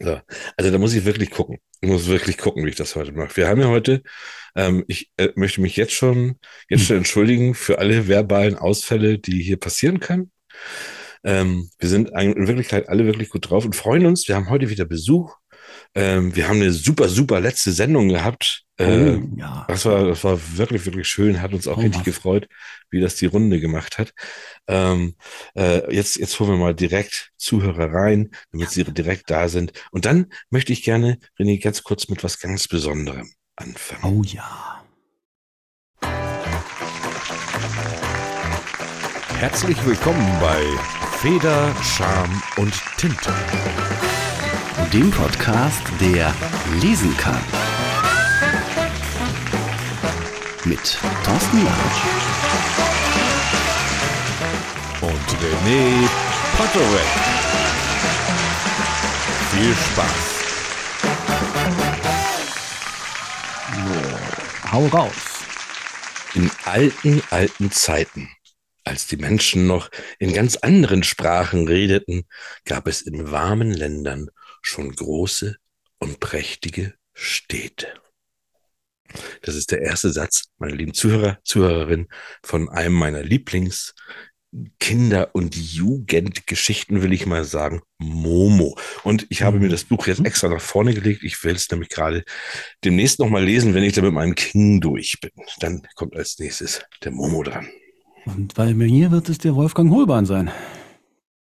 So. Also da muss ich wirklich gucken. Ich muss wirklich gucken, wie ich das heute mache. Wir haben ja heute, ähm, ich äh, möchte mich jetzt schon, jetzt schon entschuldigen für alle verbalen Ausfälle, die hier passieren können. Ähm, wir sind in Wirklichkeit alle wirklich gut drauf und freuen uns. Wir haben heute wieder Besuch. Ähm, wir haben eine super, super letzte Sendung gehabt. Äh, oh, ja. das, war, das war wirklich, wirklich schön. Hat uns auch oh, richtig was. gefreut, wie das die Runde gemacht hat. Ähm, äh, jetzt, jetzt holen wir mal direkt Zuhörer rein, damit ja. sie direkt da sind. Und dann möchte ich gerne, René, ganz kurz mit was ganz Besonderem anfangen. Oh ja. Herzlich willkommen bei Feder, Charme und Tinte. Dem Podcast, der lesen kann. Mit Thorsten Larsch. Und René Potterweg. Viel Spaß. So, hau raus. In alten, alten Zeiten als die Menschen noch in ganz anderen Sprachen redeten, gab es in warmen Ländern schon große und prächtige Städte. Das ist der erste Satz, meine lieben Zuhörer, Zuhörerinnen, von einem meiner Lieblings- Kinder- und Jugendgeschichten, will ich mal sagen, Momo. Und ich habe mir das Buch jetzt mhm. extra nach vorne gelegt. Ich will es nämlich gerade demnächst nochmal lesen, wenn ich da mit meinem King durch bin. Dann kommt als nächstes der Momo dran. Und bei mir wird es der Wolfgang Holbein sein.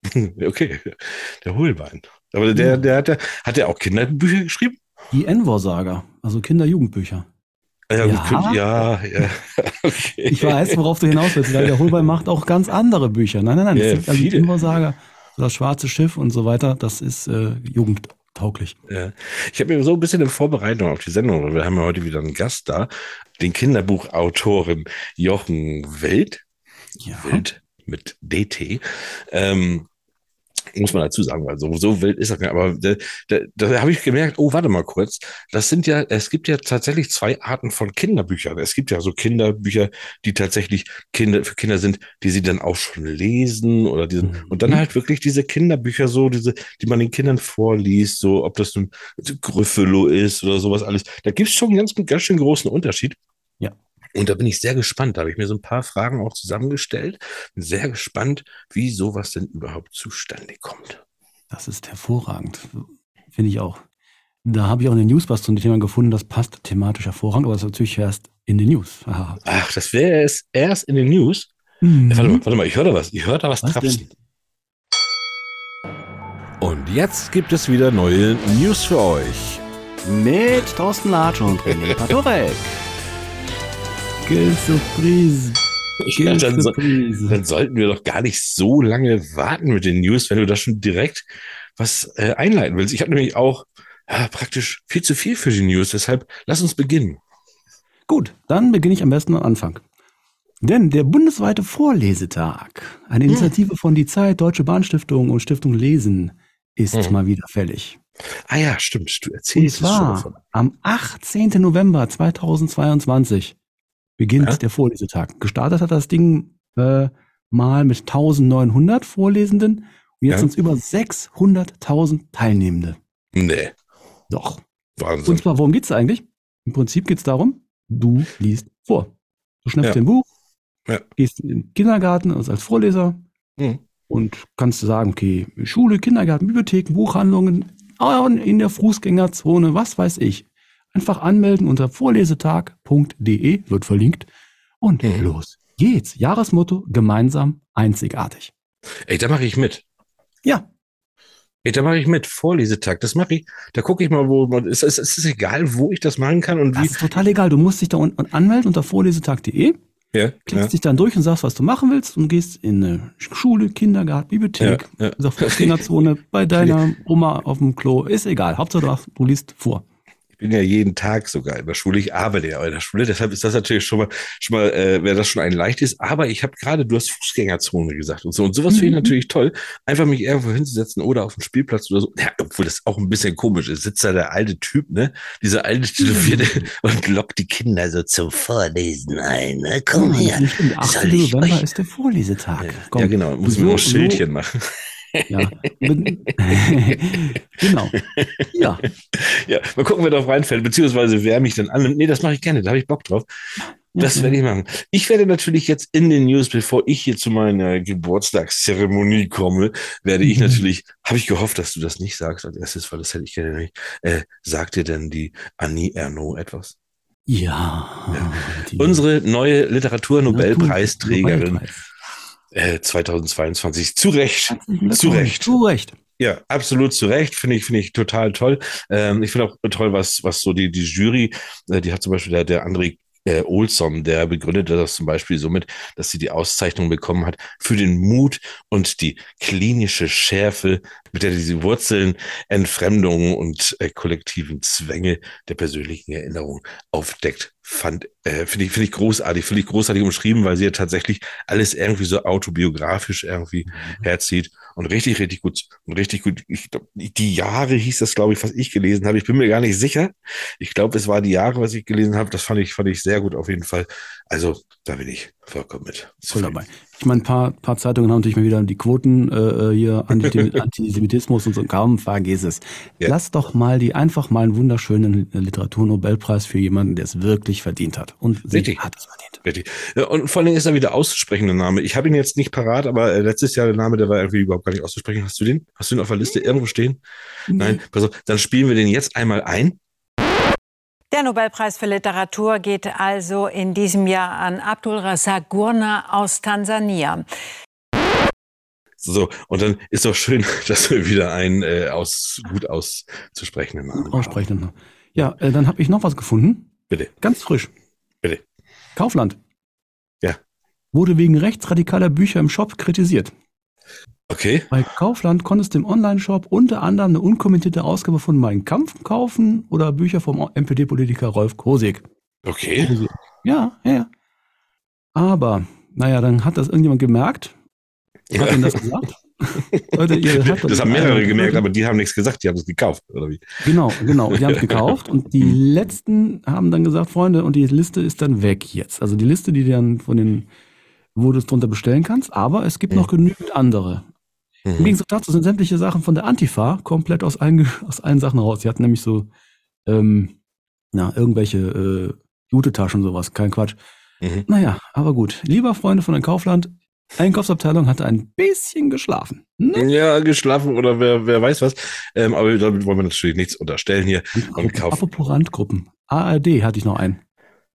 okay, der Holbein. Aber der, der hat, hat der auch Kinderbücher geschrieben? Die Envor-Saga, also Kinder-Jugendbücher. Ja, ja. ja, ja. Okay. Ich weiß, worauf du hinaus willst, weil der Holbein macht auch ganz andere Bücher. Nein, nein, nein. Ja, das also die Envor-Saga, das Schwarze Schiff und so weiter, das ist äh, jugendtauglich. Ja. Ich habe mir so ein bisschen in Vorbereitung auf die Sendung, weil wir haben ja heute wieder einen Gast da, den Kinderbuchautoren Jochen Wild ja. wild mit DT. Ähm, muss man dazu sagen, weil so, so wild ist das nicht. Aber da, da, da habe ich gemerkt, oh, warte mal kurz. Das sind ja, es gibt ja tatsächlich zwei Arten von Kinderbüchern. Es gibt ja so Kinderbücher, die tatsächlich Kinder, für Kinder sind, die sie dann auch schon lesen oder diese, mhm. und dann halt wirklich diese Kinderbücher so, diese, die man den Kindern vorliest, so, ob das nun Gryffalo ist oder sowas alles. Da gibt es schon einen ganz, ganz schön großen Unterschied. Und da bin ich sehr gespannt. Da habe ich mir so ein paar Fragen auch zusammengestellt. Bin sehr gespannt, wie sowas denn überhaupt zustande kommt. Das ist hervorragend. Finde ich auch. Da habe ich auch eine News was zum Thema gefunden, das passt thematisch hervorragend, aber das ist natürlich erst in den News. Aha. Ach, das wäre es erst in den News? Mhm. Ja, warte, mal, warte mal, ich höre da was. Ich höre da was, was trapsen. Und jetzt gibt es wieder neue News für euch. Mit Thorsten Latsch und René Patorek. Quelle Surprise. Ja, dann, so, dann, sollten wir doch gar nicht so lange warten mit den News, wenn du da schon direkt was äh, einleiten willst. Ich habe nämlich auch ja, praktisch viel zu viel für die News, deshalb lass uns beginnen. Gut, dann beginne ich am besten am Anfang. Denn der bundesweite Vorlesetag, eine hm. Initiative hm. von Die Zeit, Deutsche Bahnstiftung und Stiftung Lesen, ist hm. mal wieder fällig. Ah ja, stimmt, du erzählst und zwar es schon davon. Am 18. November 2022 beginnt ja. der Vorlesetag. Gestartet hat das Ding äh, mal mit 1900 Vorlesenden und jetzt ja. sind es über 600.000 Teilnehmende. Nee. Doch. Wahnsinn. Und zwar, worum geht es eigentlich? Im Prinzip geht es darum, du liest vor. Du schnappst ja. ein Buch, ja. gehst in den Kindergarten also als Vorleser mhm. und kannst sagen, okay, Schule, Kindergarten, Bibliotheken, Buchhandlungen, in der Fußgängerzone, was weiß ich. Einfach anmelden unter vorlesetag.de, wird verlinkt. Und mhm. los geht's. Jahresmotto, gemeinsam, einzigartig. Ey, da mache ich mit. Ja. Ey, da mache ich mit. Vorlesetag, das mache ich. Da gucke ich mal, wo man. Es ist, ist, ist egal, wo ich das machen kann und wie. Das ist total egal. Du musst dich da unten anmelden unter vorlesetag.de. Ja, klickst ja. dich dann durch und sagst, was du machen willst und gehst in eine Schule, Kindergarten, Bibliothek, ja, ja. Fußgängerzone, bei deiner Oma auf dem Klo, ist egal. Hauptsache du liest vor. Ich bin ja jeden Tag sogar in der Schule. Ich arbeite ja in der Schule. Deshalb ist das natürlich schon mal, schon mal, äh, wäre das schon ein leichtes. Aber ich habe gerade, du hast Fußgängerzone gesagt und so. Und sowas mhm. finde ich mhm. natürlich toll. Einfach mich irgendwo hinzusetzen oder auf dem Spielplatz oder so. Ja, obwohl das auch ein bisschen komisch ist. Sitzt da der alte Typ, ne? Dieser alte Tätowierte mhm. und lockt die Kinder so zum Vorlesen ein. Ne? Komm her. Am 8. November ist der Vorlesetag. Komm, ja, genau. Muss so, mir noch ein Schildchen so, machen. Ja. genau. Ja. Ja, mal gucken, wer darauf reinfällt, beziehungsweise wer mich dann an. Nee, das mache ich gerne, da habe ich Bock drauf. Das werde ich machen. Ich werde natürlich jetzt in den News, bevor ich hier zu meiner Geburtstagszeremonie komme, werde ich mhm. natürlich, habe ich gehofft, dass du das nicht sagst als erstes, weil das hätte ich gerne nicht. Äh, sagt dir denn die Annie Ernaux etwas? Ja. ja. Unsere neue Literaturnobelpreisträgerin äh, 2022. Zu Recht. Zu Recht. Zu Recht. Ja, absolut zu Recht. Finde ich, finde ich total toll. Ähm, ich finde auch toll, was, was so die, die Jury, äh, die hat zum Beispiel der, der André äh, Olson, der begründete das zum Beispiel somit, dass sie die Auszeichnung bekommen hat für den Mut und die klinische Schärfe, mit der diese Wurzeln, Entfremdungen und äh, kollektiven Zwänge der persönlichen Erinnerung aufdeckt. Fand, äh, finde ich, finde ich großartig, finde ich großartig umschrieben, weil sie ja tatsächlich alles irgendwie so autobiografisch irgendwie mhm. herzieht und richtig, richtig gut und richtig gut. Ich, die Jahre hieß das, glaube ich, was ich gelesen habe. Ich bin mir gar nicht sicher. Ich glaube, es war die Jahre, was ich gelesen habe. Das fand ich, fand ich sehr gut auf jeden Fall. Also da bin ich vollkommen mit. Voll dabei. Ich meine, ein paar, paar Zeitungen haben natürlich mal wieder die Quoten äh, äh hier, Antisemitismus und so. Kaum vergiss es. Ja. Lass doch mal die einfach mal einen wunderschönen Literaturnobelpreis für jemanden, der es wirklich verdient hat. Und sie Richtig. hat es verdient. Richtig. Ja, und vor allem ist er wieder auszusprechender Name. Ich habe ihn jetzt nicht parat, aber äh, letztes Jahr der Name, der war irgendwie überhaupt gar nicht auszusprechen. Hast du den? Hast du ihn auf der Liste irgendwo stehen? Nee. Nein. Pass auf, dann spielen wir den jetzt einmal ein. Der Nobelpreis für Literatur geht also in diesem Jahr an Abdul Razak Gurna aus Tansania. So, und dann ist doch schön, dass wir wieder einen äh, aus, gut auszusprechenden Namen Aussprechenden. Ja, äh, dann habe ich noch was gefunden. Bitte. Ganz frisch. Bitte. Kaufland. Ja. Wurde wegen rechtsradikaler Bücher im Shop kritisiert. Okay. Bei Kaufland konntest du im Online-Shop unter anderem eine unkommentierte Ausgabe von Mein Kampf kaufen oder Bücher vom MPD-Politiker Rolf Kosig. Okay. Ja, ja, ja. Aber, naja, dann hat das irgendjemand gemerkt. Hat ihnen das gesagt? Leute, das haben mehrere gemerkt, aber die haben nichts gesagt, die haben es gekauft, oder wie? Genau, genau. Die haben es gekauft und die letzten haben dann gesagt, Freunde, und die Liste ist dann weg jetzt. Also die Liste, die dann von den, wo du es drunter bestellen kannst, aber es gibt mhm. noch genügend andere. Mhm. Im Gegensatz dazu sind sämtliche Sachen von der Antifa komplett aus allen, aus allen Sachen raus. Sie hatten nämlich so, ähm, na, irgendwelche äh, Jute-Taschen und sowas, kein Quatsch. Mhm. Naja, aber gut. Lieber Freunde von der Kaufland, Einkaufsabteilung hatte ein bisschen geschlafen. Ne? Ja, geschlafen oder wer, wer weiß was. Ähm, aber damit wollen wir natürlich nichts unterstellen hier. Und. Apropos Randgruppen. ARD hatte ich noch einen.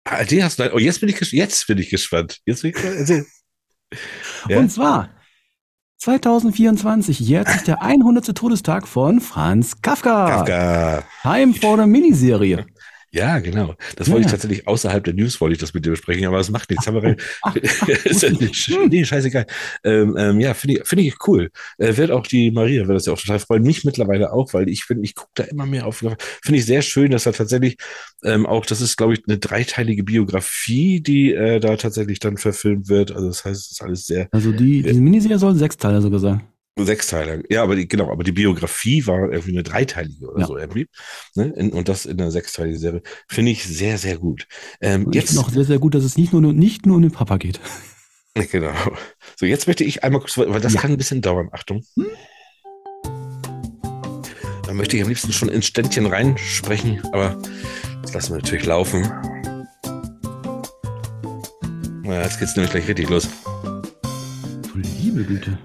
ARD hast du einen? Oh, jetzt bin ich, jetzt bin ich gespannt. Jetzt bin ich, ja. Und zwar 2024 jährt sich der 100. Todestag von Franz Kafka. Kafka. Time for the Miniserie. Ja, genau. Das ja, wollte ich tatsächlich außerhalb der News wollte ich das mit dir besprechen, aber das macht nichts. Haben wir nee, scheißegal. Ähm, ähm, ja, finde ich, finde ich cool. Äh, wird auch die Maria, wird das ja auch total freuen. Mich mittlerweile auch, weil ich finde, ich gucke da immer mehr auf. Finde ich sehr schön, dass da tatsächlich ähm, auch, das ist, glaube ich, eine dreiteilige Biografie, die äh, da tatsächlich dann verfilmt wird. Also das heißt, es ist alles sehr. Also die, diese Miniserie soll sechs Teile sogar sein. Sechs Teile. Ja, aber die, genau, aber die Biografie war irgendwie eine dreiteilige oder ja. so irgendwie. Ne? In, und das in einer sechsteiligen Serie. Finde ich sehr, sehr gut. Ähm, und jetzt noch sehr, sehr gut, dass es nicht nur, nicht nur um den Papa geht. Genau. So, jetzt möchte ich einmal kurz, weil das ja. kann ein bisschen dauern. Achtung. Hm? Da möchte ich am liebsten schon ins Ständchen reinsprechen, aber das lassen wir natürlich laufen. Na, jetzt geht's nämlich gleich richtig los. Du liebe Güte.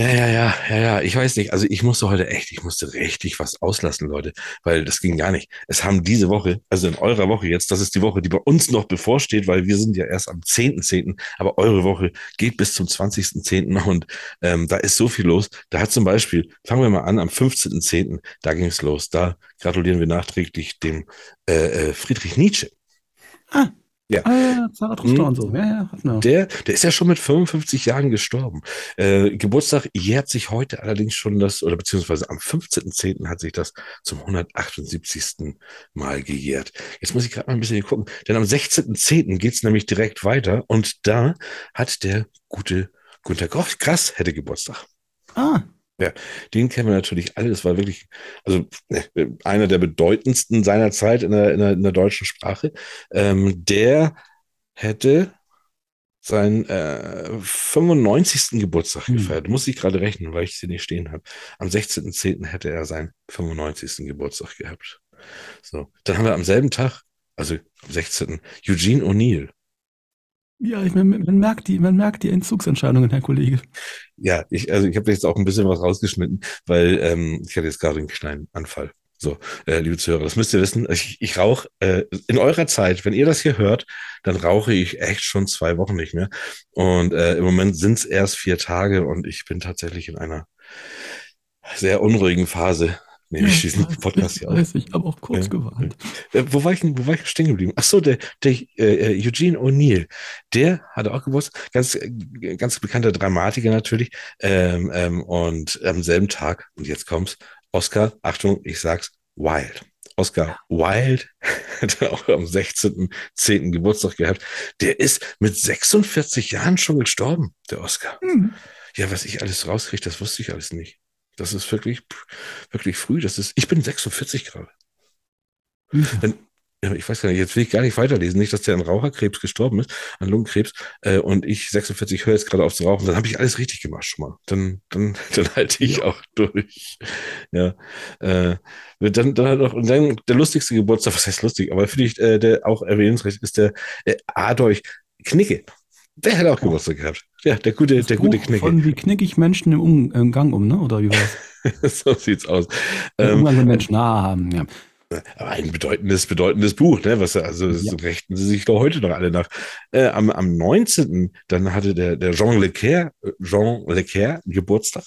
Ja, ja, ja, ja, ja. Ich weiß nicht. Also ich musste heute echt, ich musste richtig was auslassen, Leute, weil das ging gar nicht. Es haben diese Woche, also in eurer Woche jetzt, das ist die Woche, die bei uns noch bevorsteht, weil wir sind ja erst am 10.10., .10., aber eure Woche geht bis zum 20.10. und ähm, da ist so viel los. Da hat zum Beispiel, fangen wir mal an, am 15.10., da ging es los. Da gratulieren wir nachträglich dem äh, äh Friedrich Nietzsche. Ah, ja. Ah, Zarathustra hm. und so. Ja, ja, no. der, der ist ja schon mit 55 Jahren gestorben. Äh, Geburtstag jährt sich heute allerdings schon das, oder beziehungsweise am 15.10. hat sich das zum 178. Mal gejährt. Jetzt muss ich gerade mal ein bisschen gucken, denn am 16.10. geht's nämlich direkt weiter und da hat der gute Günter Grass hätte Geburtstag. Ah, ja, den kennen wir natürlich alle. Das war wirklich, also äh, einer der bedeutendsten seiner Zeit in der, in der, in der deutschen Sprache. Ähm, der hätte seinen äh, 95. Geburtstag hm. gefeiert. Muss ich gerade rechnen, weil ich sie nicht stehen habe. Am 16.10. hätte er seinen 95. Geburtstag gehabt. So, dann haben wir am selben Tag, also am 16. Eugene O'Neill. Ja, ich, man, man, merkt die, man merkt die Entzugsentscheidungen, Herr Kollege. Ja, ich, also ich habe jetzt auch ein bisschen was rausgeschnitten, weil ähm, ich hatte jetzt gerade einen kleinen Anfall. So, äh, liebe Zuhörer, das müsst ihr wissen. Ich, ich rauche äh, in eurer Zeit, wenn ihr das hier hört, dann rauche ich echt schon zwei Wochen nicht mehr. Und äh, im Moment sind es erst vier Tage und ich bin tatsächlich in einer sehr unruhigen Phase. Nee, ich schließe den Podcast hier auf. Ich habe auch kurz ja. gewartet. Äh, wo war ich denn, wo war ich stehen geblieben? Ach so, der, der äh, Eugene O'Neill, der hatte auch gewusst, ganz, ganz bekannter Dramatiker natürlich. Ähm, ähm, und am selben Tag, und jetzt kommt's, Oscar, Achtung, ich sag's, Wild. Oscar Wilde hat auch am 16.10. Geburtstag gehabt. Der ist mit 46 Jahren schon gestorben, der Oscar. Mhm. Ja, was ich alles rauskriege, das wusste ich alles nicht. Das ist wirklich, wirklich früh. Das ist, ich bin 46 gerade. Mhm ich weiß gar nicht, jetzt will ich gar nicht weiterlesen, nicht, dass der an Raucherkrebs gestorben ist, an Lungenkrebs, äh, und ich 46 höre jetzt gerade auf zu rauchen, dann habe ich alles richtig gemacht schon mal. Dann, dann, dann halte ich auch durch. Ja. Äh, dann, dann halt noch, und dann der lustigste Geburtstag, was heißt lustig, aber finde ich, äh, der auch erwähnenswert ist der äh, Adolf Knicke. Der hat auch Geburtstag gehabt. Ja, der gute, das der Buch gute Knicke. Von wie knicke ich Menschen im Umgang um, ne? Oder wie war's? so sieht's aus. Im Umgang mit Menschen, ah, ja. Aber ein bedeutendes, bedeutendes Buch, ne? Was also ja. rechten sie sich doch heute noch alle nach. Äh, am, am 19. dann hatte der, der Jean Lecaire, Jean Lecaire Geburtstag.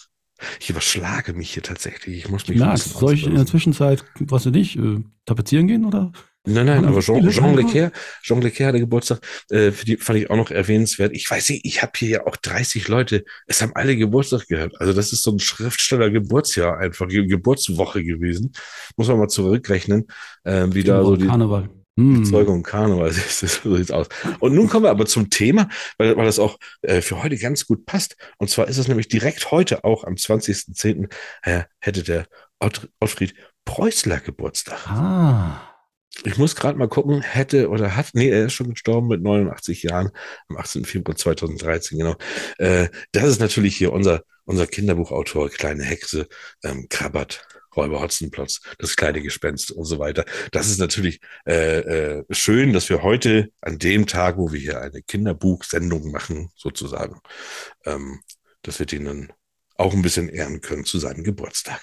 Ich überschlage mich hier tatsächlich. Ich muss mich. Na, soll ich in der Zwischenzeit, was du nicht, äh, tapezieren gehen oder? Nein, nein, aber Jean, Jean Leclerc, Jean Leclerc hatte Geburtstag, äh, für die fand ich auch noch erwähnenswert. Ich weiß nicht, ich habe hier ja auch 30 Leute, es haben alle Geburtstag gehabt. Also das ist so ein Schriftsteller-Geburtsjahr einfach, Geburtswoche gewesen. Muss man mal zurückrechnen, äh, wie da so die Karneval. Hm. Zeugung Karneval, so sieht's aus. Und nun kommen wir aber zum Thema, weil, weil das auch äh, für heute ganz gut passt. Und zwar ist es nämlich direkt heute auch am 20.10. Äh, hätte der Ott, Ottfried Preußler Geburtstag. Ah. Ich muss gerade mal gucken, hätte oder hat, nee, er ist schon gestorben mit 89 Jahren, am 18. Februar 2013, genau. Äh, das ist natürlich hier unser, unser Kinderbuchautor, Kleine Hexe, ähm, Krabbert, Räuber Hotzenplotz, das kleine Gespenst und so weiter. Das ist natürlich äh, äh, schön, dass wir heute an dem Tag, wo wir hier eine Kinderbuchsendung machen, sozusagen, ähm, dass wir den dann auch ein bisschen ehren können zu seinem Geburtstag.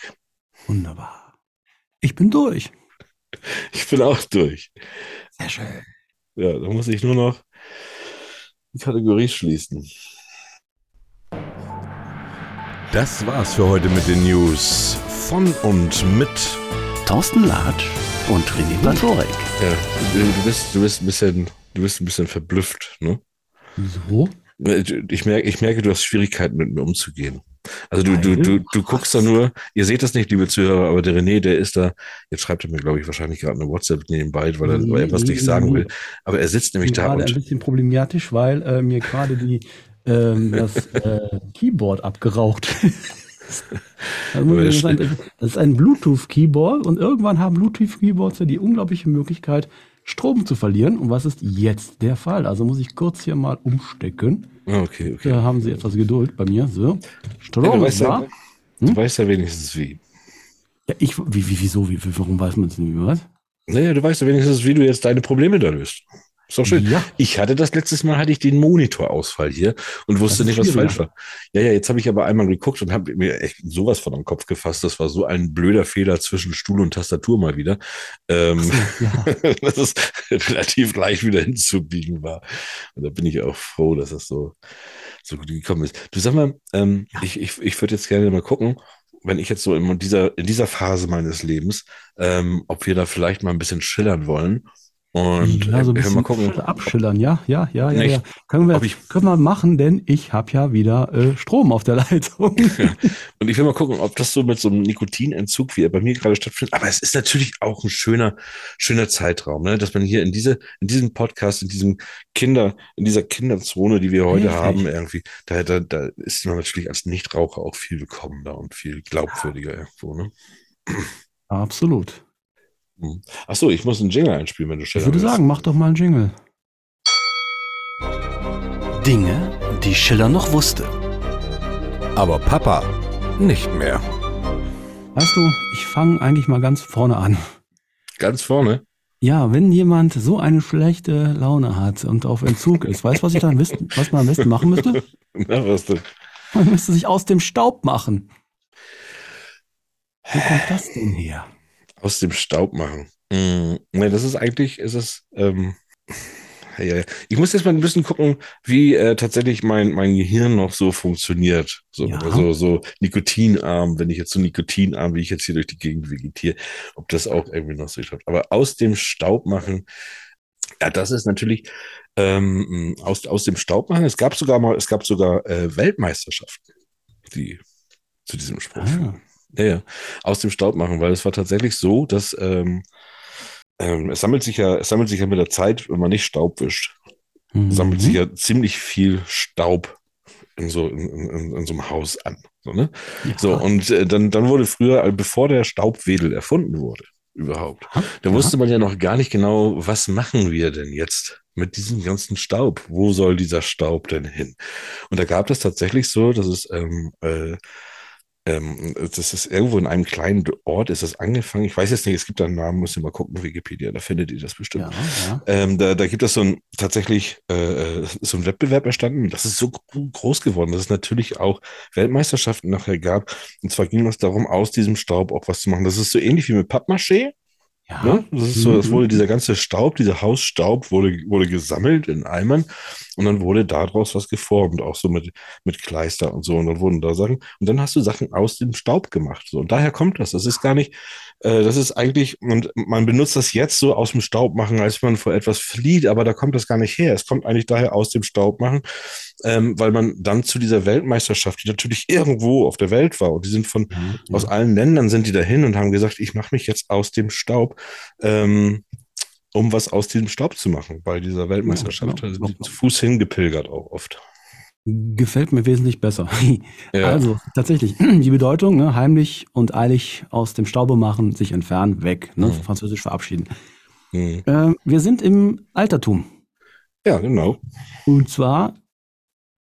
Wunderbar. Ich bin durch. Ich bin auch durch. Sehr schön. Ja, da muss ich nur noch die Kategorie schließen. Das war's für heute mit den News von und mit Thorsten Latsch und René Platorek. Ja, du bist, du bist ein bisschen, du bist ein bisschen verblüfft, ne? Wieso? Ich merke, ich merke, du hast Schwierigkeiten mit mir umzugehen. Also du, du, du, du guckst da nur, ihr seht das nicht, liebe Zuhörer, aber der René, der ist da, jetzt schreibt er mir, glaube ich, wahrscheinlich gerade eine WhatsApp nebenbei, weil er, weil er was nicht sagen will. Aber er sitzt nämlich da und. ein bisschen problematisch, weil äh, mir gerade die ähm, das äh, Keyboard abgeraucht Also das ist ein Bluetooth-Keyboard und irgendwann haben Bluetooth-Keyboards ja die unglaubliche Möglichkeit, Strom zu verlieren. Und was ist jetzt der Fall? Also muss ich kurz hier mal umstecken. Ah, okay, okay. Da haben Sie etwas Geduld bei mir. So. Strom ja, du, weißt ja, hm? du weißt ja wenigstens wie. Ja, ich, wie, wie, wieso, wie, warum weiß man es nicht, was? Naja, du weißt ja wenigstens, wie du jetzt deine Probleme da löst. Ist doch schön. Ja. Ich hatte das letztes Mal, hatte ich den Monitorausfall hier und wusste nicht, was falsch war. Ja, ja, jetzt habe ich aber einmal geguckt und habe mir echt sowas von am Kopf gefasst. Das war so ein blöder Fehler zwischen Stuhl und Tastatur mal wieder. Ähm, ja. dass es relativ leicht wieder hinzubiegen war. Und da bin ich auch froh, dass das so, so gut gekommen ist. Du sag mal, ähm, ja. ich, ich, ich würde jetzt gerne mal gucken, wenn ich jetzt so in dieser, in dieser Phase meines Lebens, ähm, ob wir da vielleicht mal ein bisschen schillern wollen und ja, so ein bisschen mal gucken. abschillern, ja, ja, ja, ja, ja. Können wir, ich, können wir machen, denn ich habe ja wieder äh, Strom auf der Leitung. Und ich will mal gucken, ob das so mit so einem Nikotinentzug, wie er bei mir gerade stattfindet. Aber es ist natürlich auch ein schöner, schöner Zeitraum, ne? dass man hier in diese, in diesem Podcast, in diesem Kinder, in dieser Kinderzone, die wir heute Richtig. haben, irgendwie, da, da, da ist man natürlich als Nichtraucher auch viel willkommener und viel glaubwürdiger ja. irgendwo, ne? Absolut. Hm. Achso, ich muss einen Jingle einspielen, wenn du schneller Ich würde sagen, mach doch mal einen Jingle. Dinge, die Schiller noch wusste. Aber Papa nicht mehr. Weißt du, ich fange eigentlich mal ganz vorne an. Ganz vorne? Ja, wenn jemand so eine schlechte Laune hat und auf Entzug ist, weißt du, was ich dann wissen, was man am besten machen müsste? Na, was denn? Man müsste sich aus dem Staub machen. Wo kommt das denn her? Aus dem Staub machen. Hm, ne, das ist eigentlich, ist es, ähm, ja, ich muss jetzt mal ein bisschen gucken, wie äh, tatsächlich mein, mein Gehirn noch so funktioniert. So, ja. also, so nikotinarm, wenn ich jetzt so nikotinarm, wie ich jetzt hier durch die Gegend vegetiere, ob das auch irgendwie noch so klappt. Aber aus dem Staub machen, ja, das ist natürlich ähm, aus, aus dem Staub machen. Es gab sogar mal, es gab sogar äh, Weltmeisterschaften, die zu diesem Spruch ah. Ja, ja, aus dem Staub machen, weil es war tatsächlich so, dass ähm, ähm, es sammelt sich ja, es sammelt sich ja mit der Zeit, wenn man nicht Staub wischt, mhm. sammelt sich ja ziemlich viel Staub in so, in, in, in so einem Haus an. So, ne? Ja. so und äh, dann, dann wurde früher, äh, bevor der Staubwedel erfunden wurde, überhaupt, da wusste man ja noch gar nicht genau, was machen wir denn jetzt mit diesem ganzen Staub? Wo soll dieser Staub denn hin? Und da gab es tatsächlich so, dass es ähm, äh, ähm, das ist irgendwo in einem kleinen Ort, ist das angefangen. Ich weiß jetzt nicht, es gibt da einen Namen, müsst ihr mal gucken, Wikipedia, da findet ihr das bestimmt. Ja, ja. Ähm, da, da gibt es so ein tatsächlich äh, so ein Wettbewerb erstanden. Das ist so groß geworden, dass es natürlich auch Weltmeisterschaften nachher gab. Und zwar ging es darum, aus diesem Staub auch was zu machen. Das ist so ähnlich wie mit Pappmaché. Ja. Ne? Das ist so, es wurde mhm. dieser ganze Staub, dieser Hausstaub wurde, wurde gesammelt in Eimern und dann wurde daraus was geformt, auch so mit, mit Kleister und so. Und dann wurden da Sachen, und dann hast du Sachen aus dem Staub gemacht. So. Und daher kommt das. Das ist gar nicht, äh, das ist eigentlich, und man benutzt das jetzt so aus dem Staub machen, als man vor etwas flieht, aber da kommt das gar nicht her. Es kommt eigentlich daher aus dem Staub machen, ähm, weil man dann zu dieser Weltmeisterschaft, die natürlich irgendwo auf der Welt war, und die sind von mhm. aus allen Ländern sind die dahin und haben gesagt, ich mache mich jetzt aus dem Staub. Ähm, um was aus diesem Staub zu machen, bei dieser Weltmeisterschaft. Ja, genau. Also zu Fuß hingepilgert auch oft. Gefällt mir wesentlich besser. Ja. Also tatsächlich, die Bedeutung, ne, heimlich und eilig aus dem Staube machen, sich entfernen, weg, ne, mhm. französisch verabschieden. Mhm. Äh, wir sind im Altertum. Ja, genau. Und zwar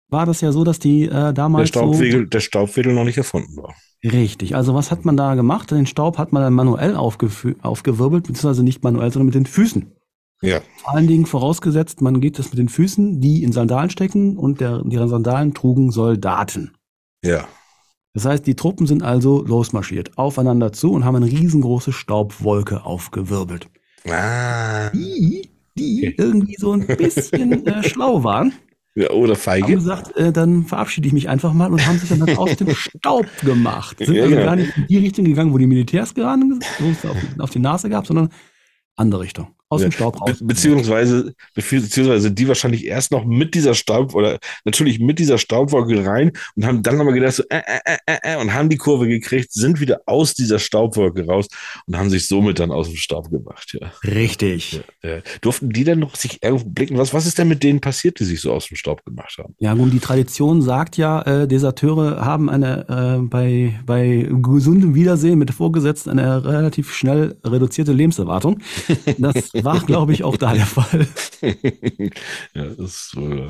war das ja so, dass die äh, damals. Der Staubwedel, so, der Staubwedel noch nicht erfunden war. Richtig. Also was hat man da gemacht? Den Staub hat man dann manuell aufgewirbelt, beziehungsweise nicht manuell, sondern mit den Füßen. Ja. Vor allen Dingen vorausgesetzt, man geht das mit den Füßen, die in Sandalen stecken und der, deren Sandalen trugen Soldaten. Ja. Das heißt, die Truppen sind also losmarschiert, aufeinander zu und haben eine riesengroße Staubwolke aufgewirbelt. Ah. Die, die irgendwie so ein bisschen äh, schlau waren. Ja, oder feige. Haben gesagt, äh, dann verabschiede ich mich einfach mal und haben sich dann aus dem Staub gemacht. Sind ja, also genau. gar nicht in die Richtung gegangen, wo die Militärs gerade auf, auf die Nase gab, sondern andere Richtung aus dem Staub raus. beziehungsweise, beziehungsweise die wahrscheinlich erst noch mit dieser Staub oder natürlich mit dieser Staubwolke rein und haben dann nochmal gedacht, so, äh, äh, äh, äh, und haben die Kurve gekriegt, sind wieder aus dieser Staubwolke raus und haben sich somit dann aus dem Staub gemacht. Ja. Richtig. Ja, ja. Durften die denn noch sich irgendwo blicken? Was, was ist denn mit denen passiert, die sich so aus dem Staub gemacht haben? Ja, nun, die Tradition sagt ja, äh, Deserteure haben eine äh, bei, bei gesundem Wiedersehen mit Vorgesetzten eine relativ schnell reduzierte Lebenserwartung. Das war, glaube ich, auch da der Fall. ja, das ist äh,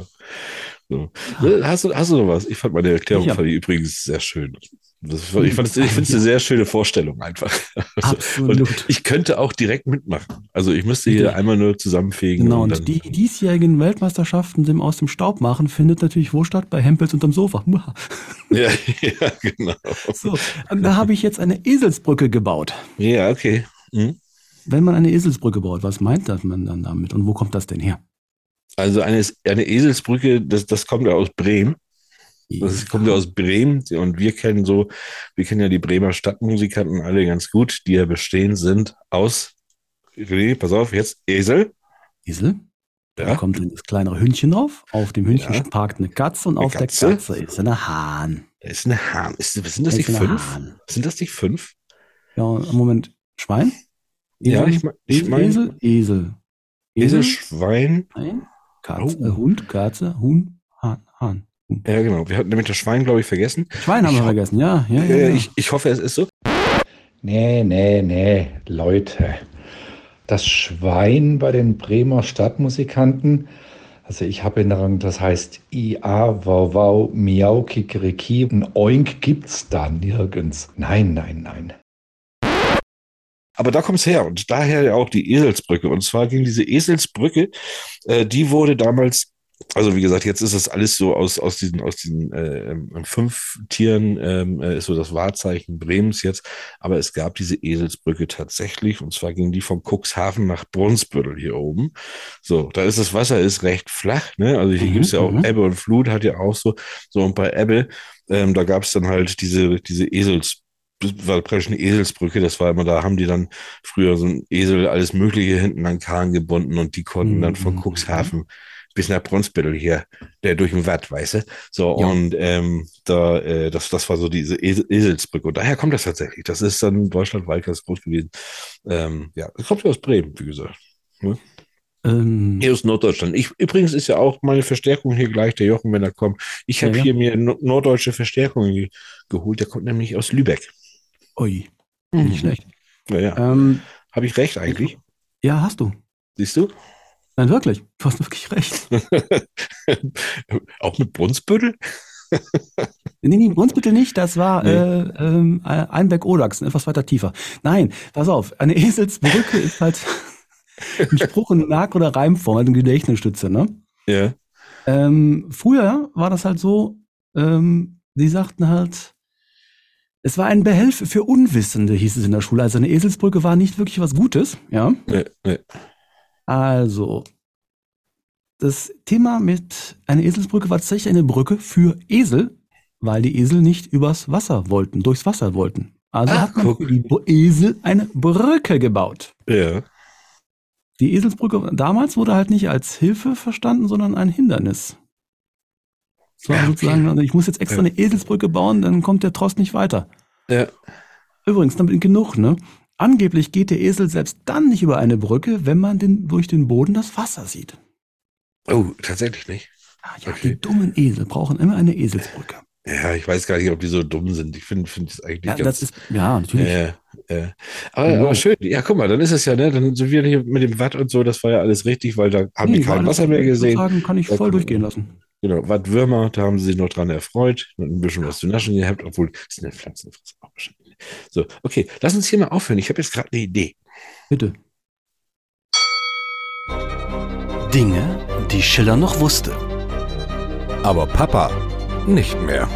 so. Ne, hast, du, hast du noch was? Ich fand meine Erklärung ja. fand ich übrigens sehr schön. Das, ich ich finde es eine sehr schöne Vorstellung einfach. Absolut. Und ich könnte auch direkt mitmachen. Also ich müsste hier einmal nur zusammenfegen. Genau, und, und die diesjährigen Weltmeisterschaften aus dem Staub machen, findet natürlich wo statt? Bei Hempels unterm Sofa. ja, ja, genau. So, da habe ich jetzt eine Eselsbrücke gebaut. Ja, okay. Mhm. Wenn man eine Eselsbrücke baut, was meint das man dann damit und wo kommt das denn her? Also eine, eine Eselsbrücke, das, das kommt ja aus Bremen. Das ja. kommt ja aus Bremen und wir kennen so, wir kennen ja die Bremer Stadtmusikanten alle ganz gut, die ja bestehen sind aus, pass auf, jetzt Esel. Esel? Ja. Da kommt das kleinere Hündchen drauf. Auf dem Hündchen ja. parkt eine Katze und eine auf Katze. der Katze ist eine Hahn. Da ist eine Hahn. Ist, sind das nicht fünf? Hahn. Sind das nicht fünf? Ja, Moment. Schwein? Esel, ja, ich, ich meine. Esel, Esel. Esel, Schwein. Nein. Katze, oh. äh, Hund, Katze, Huhn, Hahn, Hahn. Ja, genau. Wir hatten nämlich das Schwein, glaube ich, vergessen. Schwein haben ich wir vergessen, ja. ja, ja, ja. Ich, ich hoffe, es ist so. Nee, nee, nee, Leute. Das Schwein bei den Bremer Stadtmusikanten Also ich habe Erinnerung, das heißt IA, Wow, Wow, Miau, Kikeriki. Ein Oink gibt's da nirgends. Nein, nein, nein. Aber da kommt es her und daher ja auch die Eselsbrücke. Und zwar ging diese Eselsbrücke, äh, die wurde damals also wie gesagt, jetzt ist das alles so aus, aus diesen, aus diesen äh, ähm, fünf Tieren, ähm, äh, ist so das Wahrzeichen Bremens jetzt. Aber es gab diese Eselsbrücke tatsächlich, und zwar ging die von Cuxhaven nach Brunsbüttel hier oben. So, da ist das Wasser ist recht flach, ne? Also hier mhm, gibt's ja auch mhm. Ebbe und Flut, hat ja auch so. So, und bei Ebbe, ähm, da gab's dann halt diese, diese Eselsbrücke war praktisch eine Eselsbrücke, das war immer, da haben die dann früher so ein Esel, alles Mögliche hinten an Kahn gebunden und die konnten dann von mhm. Cuxhaven bis nach Brunsbüttel hier, der durch den Watt, weißt du? So, ja. und ähm, da, äh, das, das war so diese Eselsbrücke. Und daher kommt das tatsächlich. Das ist dann deutschlandweit ganz groß gewesen. Ähm, ja, das kommt ja aus Bremen, wie gesagt. Ne? Ähm, hier aus Norddeutschland. Ich, übrigens ist ja auch meine Verstärkung hier gleich, der Jochen, wenn er kommt. Ich habe ja, ja. hier mir norddeutsche Verstärkung ge geholt. Der kommt nämlich aus Lübeck. Ui, nicht mhm. schlecht. Ja, ja. Ähm, habe ich recht eigentlich? Ja, hast du. Siehst du? Nein, wirklich. Du hast wirklich recht. Auch mit Brunsbüttel? nee, nee, Brunsbüttel nicht. Das war nee. äh, ähm, Einbeck-Odachsen, etwas weiter tiefer. Nein, pass auf. Eine Eselsbrücke ist halt ein Spruch in Merk- oder Reimform, halt eine Gedächtnisstütze, ne? Ja. Ähm, früher war das halt so, ähm, die sagten halt, es war ein Behelf für Unwissende, hieß es in der Schule. Also eine Eselsbrücke war nicht wirklich was Gutes, ja. Nee, nee. Also, das Thema mit einer Eselsbrücke war tatsächlich eine Brücke für Esel, weil die Esel nicht übers Wasser wollten, durchs Wasser wollten. Also Ach, hat man guck. für die Esel eine Brücke gebaut. Ja. Die Eselsbrücke damals wurde halt nicht als Hilfe verstanden, sondern ein Hindernis. War ja, sozusagen, also ich muss jetzt extra ja. eine Eselsbrücke bauen, dann kommt der Trost nicht weiter. Ja. Übrigens, damit genug, ne? Angeblich geht der Esel selbst dann nicht über eine Brücke, wenn man den, durch den Boden das Wasser sieht. Oh, tatsächlich nicht. Ah, ja, okay. die dummen Esel brauchen immer eine Eselsbrücke. Ja, ich weiß gar nicht, ob die so dumm sind. Ich finde finde es eigentlich ja, ganz... Ist, ja, natürlich. Äh, äh. Aber, genau. aber, schön. Ja, guck mal, dann ist es ja, ne, dann sind wir hier mit dem Watt und so, das war ja alles richtig, weil da haben nee, die kein Wasser mehr gesehen. Sagen, kann ich voll durchgehen lassen. Genau, Wattwürmer, da haben sie sich noch dran erfreut und ein bisschen was zu naschen gehabt, obwohl das sind ja Pflanzenfresser auch wahrscheinlich. So, okay, lass uns hier mal aufhören. Ich habe jetzt gerade eine Idee. Bitte. Dinge, die Schiller noch wusste. Aber Papa nicht mehr.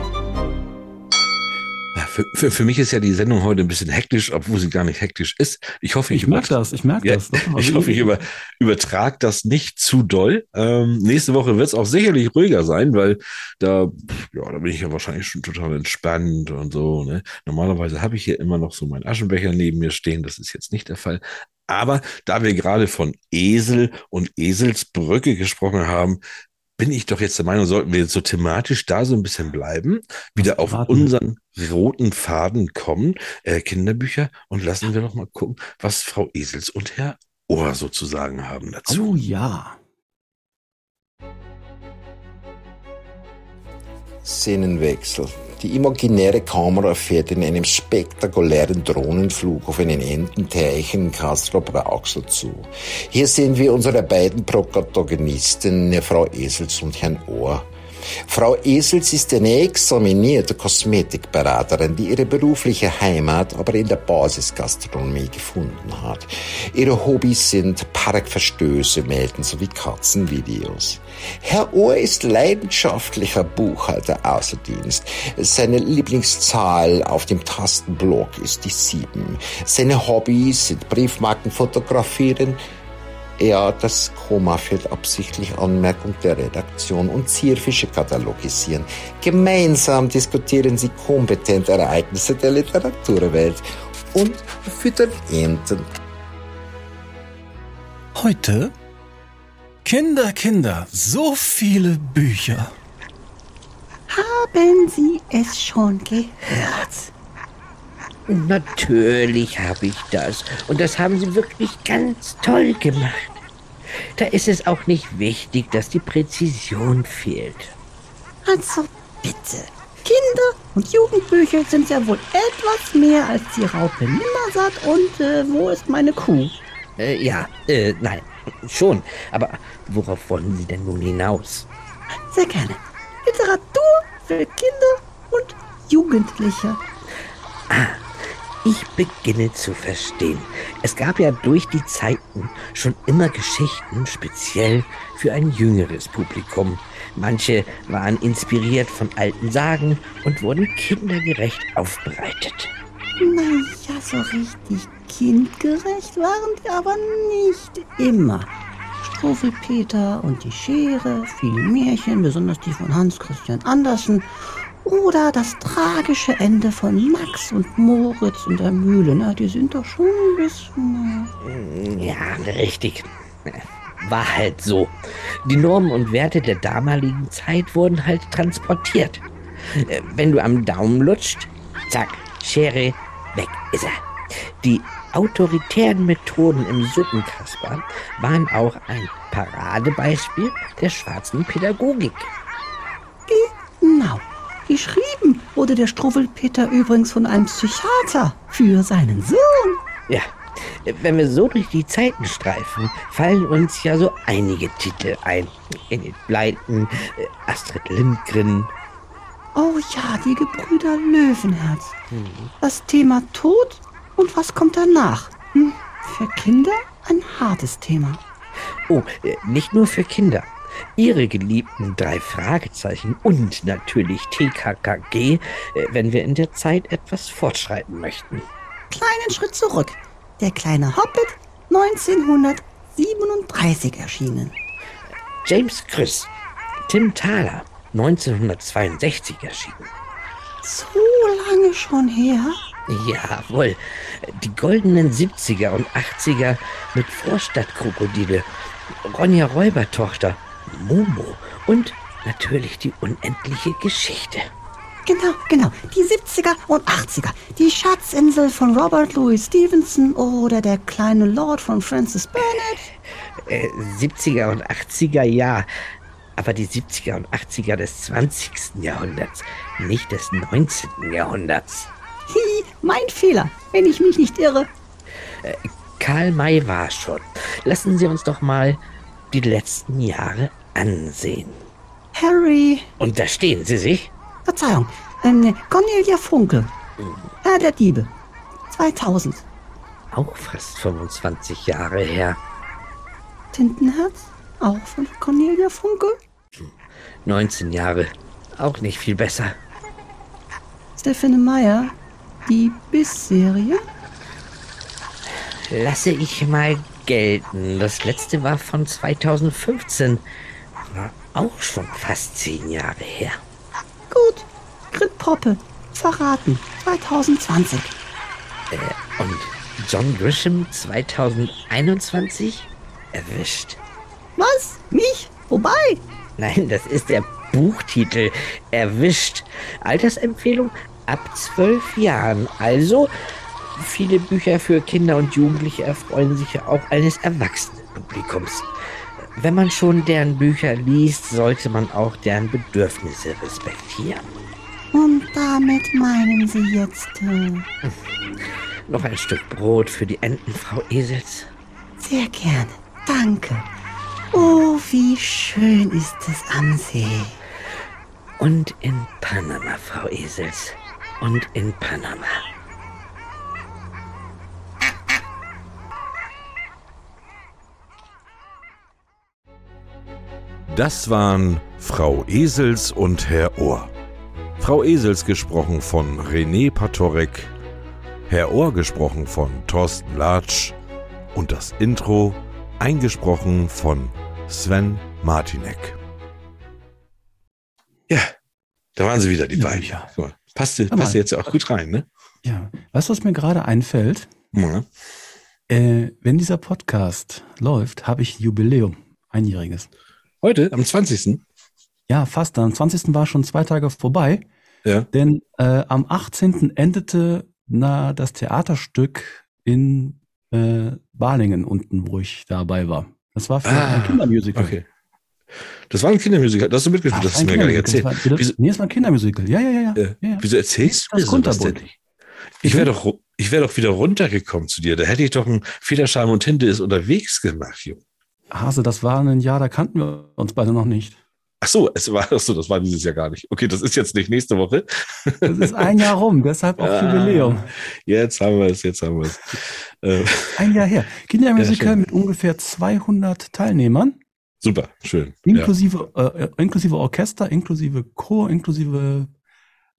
Für, für, für mich ist ja die Sendung heute ein bisschen hektisch, obwohl sie gar nicht hektisch ist. Ich hoffe, ich, ich merke das. Ich merke ja, das. Ich hoffe, ich über, übertrage das nicht zu doll. Ähm, nächste Woche wird es auch sicherlich ruhiger sein, weil da, ja, da bin ich ja wahrscheinlich schon total entspannt und so. Ne? Normalerweise habe ich hier immer noch so meinen Aschenbecher neben mir stehen. Das ist jetzt nicht der Fall. Aber da wir gerade von Esel und Eselsbrücke gesprochen haben, bin ich doch jetzt der Meinung, sollten wir jetzt so thematisch da so ein bisschen bleiben, wieder auf unseren roten Faden kommen, äh, Kinderbücher, und lassen wir noch mal gucken, was Frau Esels und Herr Ohr sozusagen haben dazu. Oh ja. Szenenwechsel. Die imaginäre Kamera fährt in einem spektakulären Drohnenflug auf einen Ententeich in Castro-Brauxel zu. Hier sehen wir unsere beiden Protagonisten, Frau Esels und Herrn Ohr. Frau Esels ist eine examinierte Kosmetikberaterin, die ihre berufliche Heimat aber in der Basisgastronomie gefunden hat. Ihre Hobbys sind Parkverstöße melden sowie Katzenvideos. Herr Ohr ist leidenschaftlicher Buchhalter außer Dienst. Seine Lieblingszahl auf dem Tastenblock ist die sieben. Seine Hobbys sind Briefmarken fotografieren, ja, das Koma fehlt absichtlich Anmerkung der Redaktion und Zierfische katalogisieren. Gemeinsam diskutieren sie kompetent Ereignisse der Literaturwelt und füttern Enten. Heute? Kinder, Kinder, so viele Bücher. Haben Sie es schon gehört? Natürlich habe ich das. Und das haben Sie wirklich ganz toll gemacht. Da ist es auch nicht wichtig, dass die Präzision fehlt. Also bitte. Kinder- und Jugendbücher sind ja wohl etwas mehr als die Raupe Nimmersatt und äh, wo ist meine Kuh? Äh, ja, äh, nein. Schon, aber worauf wollen Sie denn nun hinaus? Sehr gerne. Literatur für Kinder und Jugendliche. Ah, ich beginne zu verstehen. Es gab ja durch die Zeiten schon immer Geschichten speziell für ein jüngeres Publikum. Manche waren inspiriert von alten Sagen und wurden kindergerecht aufbereitet. Naja, so richtig kindgerecht waren die aber nicht immer. Struffelpeter und die Schere, viele Märchen, besonders die von Hans Christian Andersen oder das tragische Ende von Max und Moritz in der Mühle. Na, die sind doch schon ein bisschen. Äh, ja, richtig. War halt so. Die Normen und Werte der damaligen Zeit wurden halt transportiert. Äh, wenn du am Daumen lutscht, zack, Schere, weg ist er. Die autoritären Methoden im Suppenkasper waren auch ein Paradebeispiel der schwarzen Pädagogik. Genau. Geschrieben wurde der Struffelpeter übrigens von einem Psychiater für seinen Sohn. Ja, wenn wir so durch die Zeiten streifen, fallen uns ja so einige Titel ein. Enid Blyton, äh, Astrid Lindgren. Oh ja, die Gebrüder Löwenherz. Hm. Das Thema Tod und was kommt danach? Hm, für Kinder ein hartes Thema. Oh, äh, nicht nur für Kinder. Ihre geliebten drei Fragezeichen und natürlich TKKG, äh, wenn wir in der Zeit etwas fortschreiten möchten. Kleinen Schritt zurück. Der kleine Hobbit 1937 erschienen. James Chris, Tim Thaler 1962 erschienen. So lange schon her? Jawohl, die goldenen 70er und 80er mit Vorstadtkrokodile, Ronja Räubertochter Momo und natürlich die unendliche Geschichte. Genau, genau. Die 70er und 80er. Die Schatzinsel von Robert Louis Stevenson oder der kleine Lord von Francis Burnett. Äh, 70er und 80er, ja. Aber die 70er und 80er des 20. Jahrhunderts, nicht des 19. Jahrhunderts. Hi, mein Fehler, wenn ich mich nicht irre. Äh, Karl May war schon. Lassen Sie uns doch mal die letzten Jahre ansehen. Harry. Und da stehen Sie sich? Verzeihung, ähm, Cornelia Funke. Mhm. Herr der Diebe. 2000. Auch fast 25 Jahre her. Tintenherz? Auch von Cornelia Funke? 19 Jahre. Auch nicht viel besser. Stephanie Meyer, die Biss-Serie? Lasse ich mal gelten. Das letzte war von 2015. War auch schon fast zehn Jahre her. Gut. Grit Poppe. Verraten. 2020. Äh, und John Grisham 2021? Erwischt. Was? Mich? Wobei? Nein, das ist der Buchtitel. Erwischt. Altersempfehlung ab zwölf Jahren. Also viele Bücher für Kinder und Jugendliche erfreuen sich ja auch eines Erwachsenenpublikums. Wenn man schon deren Bücher liest, sollte man auch deren Bedürfnisse respektieren. Und damit meinen Sie jetzt... Äh... Noch ein Stück Brot für die Enten, Frau Esels? Sehr gerne, danke. Oh, wie schön ist es am See. Und in Panama, Frau Esels. Und in Panama. Das waren Frau Esels und Herr Ohr. Frau Esels gesprochen von René Patorek, Herr Ohr gesprochen von Thorsten Latsch und das Intro eingesprochen von Sven Martinek. Ja, da waren sie wieder, die ja, beiden. Ja. Passte, passte jetzt auch gut rein, ne? Ja. Weißt du, was mir gerade einfällt? Ja. Äh, wenn dieser Podcast läuft, habe ich Jubiläum, einjähriges. Heute, am 20. Ja, fast. Am 20. war schon zwei Tage vorbei. Ja. Denn äh, am 18. endete na, das Theaterstück in äh, Balingen unten, wo ich dabei war. Das war für ah, ein Kindermusical. Okay. Das war ein Kindermusical. Das hast du mitgespielt, das hast du mir gar nicht erzählt. War, Wieso? Nee, es war ein Kindermusical. Ja, ja, ja. ja. Ja. Wieso erzählst du das, das denn? Ich wäre doch, ich wäre doch wieder runtergekommen zu dir. Da hätte ich doch ein Federscham und Tinte ist unterwegs gemacht, Junge. Hase, das war ein Jahr, da kannten wir uns beide noch nicht. Ach so, es war, ach so, das war dieses Jahr gar nicht. Okay, das ist jetzt nicht nächste Woche. Das ist ein Jahr rum, deshalb auch ah, Jubiläum. Jetzt haben wir es, jetzt haben wir es. Äh, ein Jahr her. Kindermusical ja, mit ungefähr 200 Teilnehmern. Super, schön. Inklusive, ja. äh, inklusive Orchester, inklusive Chor, inklusive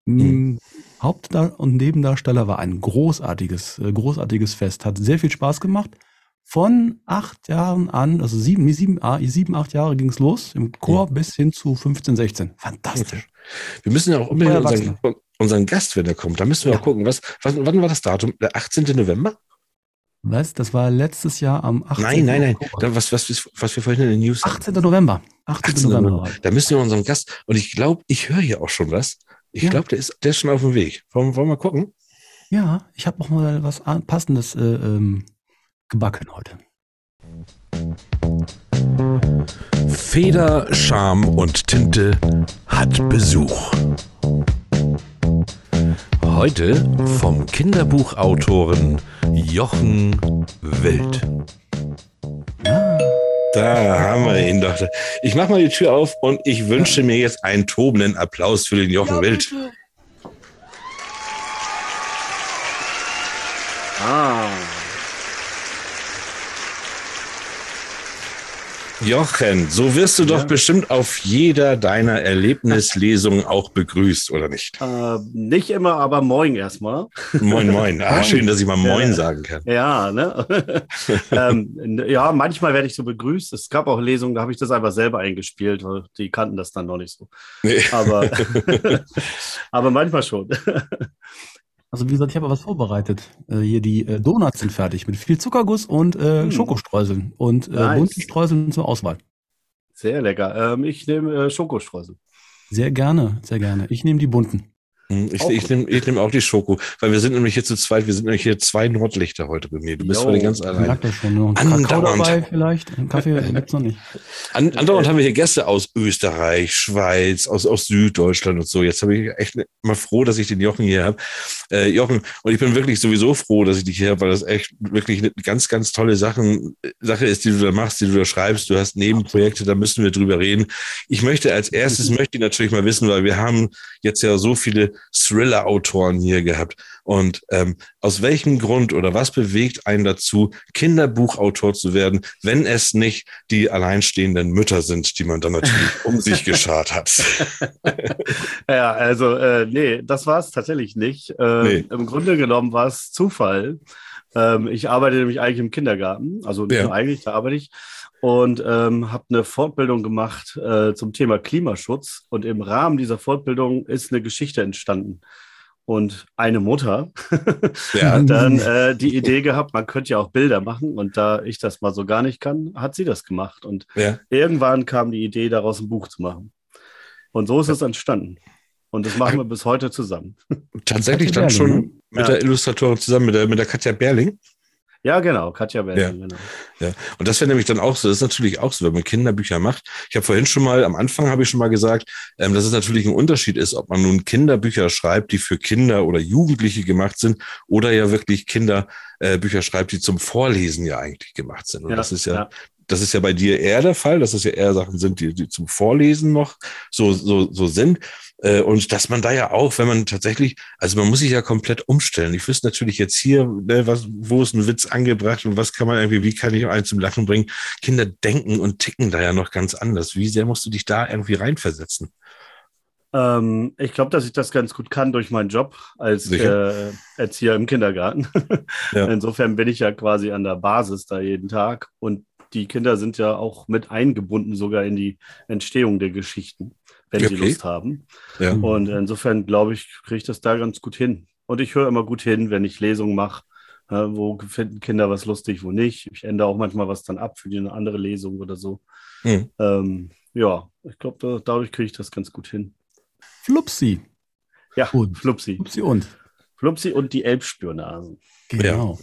hm. Haupt- und Nebendarsteller war ein großartiges, äh, großartiges Fest. Hat sehr viel Spaß gemacht von acht Jahren an, also sieben, sieben, ah, sieben acht Jahre ging es los im Chor ja. bis hin zu 15, 16. Fantastisch. Wir müssen ja auch unbedingt unseren, unseren, Gast, wenn er kommt, da müssen wir ja. auch gucken, was, was, wann war das Datum? Der 18. November? Was? Das war letztes Jahr am 18. Nein, nein, nein. Da, was, was, was wir vorhin in den News 18. Haben. November. 18. 18. November. Da müssen wir unseren Gast, und ich glaube, ich höre hier auch schon was. Ich ja. glaube, der ist, der ist schon auf dem Weg. Wollen, wollen wir mal gucken? Ja, ich habe auch mal was Passendes äh, ähm, gebacken heute. Feder, Scham und Tinte hat Besuch. Heute vom Kinderbuchautoren Jochen Wild. Da haben wir ihn doch. Ich mache mal die Tür auf und ich wünsche mir jetzt einen tobenden Applaus für den Jochen Wild. Ah. Jochen, so wirst du ja. doch bestimmt auf jeder deiner Erlebnislesungen auch begrüßt, oder nicht? Äh, nicht immer, aber moin erstmal. Moin, moin. Ah, schön, dass ich mal moin ja. sagen kann. Ja, ne? ähm, ja, manchmal werde ich so begrüßt. Es gab auch Lesungen, da habe ich das einfach selber eingespielt, weil die kannten das dann noch nicht so. Nee. Aber, aber manchmal schon. Also wie gesagt, ich habe was vorbereitet. Äh, hier die äh, Donuts sind fertig mit viel Zuckerguss und äh, hm. Schokostreuseln und äh, nice. bunten Streuseln zur Auswahl. Sehr lecker. Ähm, ich nehme äh, Schokostreusel. Sehr gerne, sehr gerne. Ich nehme die bunten. Hm, ich, ich nehme ich nehm auch die Schoko, weil wir sind nämlich hier zu zweit, wir sind nämlich hier zwei Nordlichter heute bei mir. Du bist heute ganz allein. Ich das schon. Noch ein Kakao dabei vielleicht, ein Kaffee gibt's noch nicht. An, andauernd haben wir hier Gäste aus Österreich, Schweiz, aus, aus Süddeutschland und so. Jetzt habe ich echt mal froh, dass ich den Jochen hier habe. Äh, Jochen, und ich bin wirklich sowieso froh, dass ich dich hier habe, weil das echt wirklich eine ganz, ganz tolle Sachen, Sache ist, die du da machst, die du da schreibst. Du hast Nebenprojekte, da müssen wir drüber reden. Ich möchte als erstes, möchte ich natürlich mal wissen, weil wir haben jetzt ja so viele Thriller-Autoren hier gehabt. Und ähm, aus welchem Grund oder was bewegt einen dazu, Kinderbuchautor zu werden, wenn es nicht die alleinstehenden Mütter sind, die man dann natürlich um sich geschart hat? ja, also äh, nee, das war es tatsächlich nicht. Äh, nee. Im Grunde genommen war es Zufall. Ähm, ich arbeite nämlich eigentlich im Kindergarten, also nicht ja. eigentlich, da arbeite ich und ähm, habe eine Fortbildung gemacht äh, zum Thema Klimaschutz. Und im Rahmen dieser Fortbildung ist eine Geschichte entstanden. Und eine Mutter ja. hat dann äh, die Idee gehabt, man könnte ja auch Bilder machen. Und da ich das mal so gar nicht kann, hat sie das gemacht. Und ja. irgendwann kam die Idee, daraus ein Buch zu machen. Und so ist es entstanden. Und das machen wir bis heute zusammen. Tatsächlich dann schon ne? mit der Illustratorin zusammen, mit der, mit der Katja Berling? Ja, genau, Katja Berling, ja. genau. Ja. Und das wäre nämlich dann auch so, das ist natürlich auch so, wenn man Kinderbücher macht. Ich habe vorhin schon mal, am Anfang habe ich schon mal gesagt, ähm, dass es natürlich ein Unterschied ist, ob man nun Kinderbücher schreibt, die für Kinder oder Jugendliche gemacht sind, oder ja wirklich Kinderbücher äh, schreibt, die zum Vorlesen ja eigentlich gemacht sind. Und ja, das ist ja, ja, das ist ja bei dir eher der Fall, dass es ja eher Sachen sind, die, die zum Vorlesen noch so, so, so sind. Äh, und dass man da ja auch, wenn man tatsächlich, also man muss sich ja komplett umstellen. Ich wüsste natürlich jetzt hier, ne, was, wo ist ein Witz angebracht und was kann man irgendwie, wie kann ich einen zum Lachen bringen? Kinder denken und ticken da ja noch ganz anders. Wie sehr musst du dich da irgendwie reinversetzen? Ähm, ich glaube, dass ich das ganz gut kann durch meinen Job als äh, Erzieher im Kindergarten. ja. Insofern bin ich ja quasi an der Basis da jeden Tag und die Kinder sind ja auch mit eingebunden sogar in die Entstehung der Geschichten wenn okay. sie Lust haben. Ja. Und insofern glaube ich, kriege ich das da ganz gut hin. Und ich höre immer gut hin, wenn ich Lesungen mache. wo finden Kinder was lustig, wo nicht. Ich ändere auch manchmal was dann ab für die eine andere Lesung oder so. Hm. Ähm, ja, ich glaube, da, dadurch kriege ich das ganz gut hin. Flupsi. Ja, und. Flupsi. Flupsi und. Flupsi und die Elbspürnasen. Genau.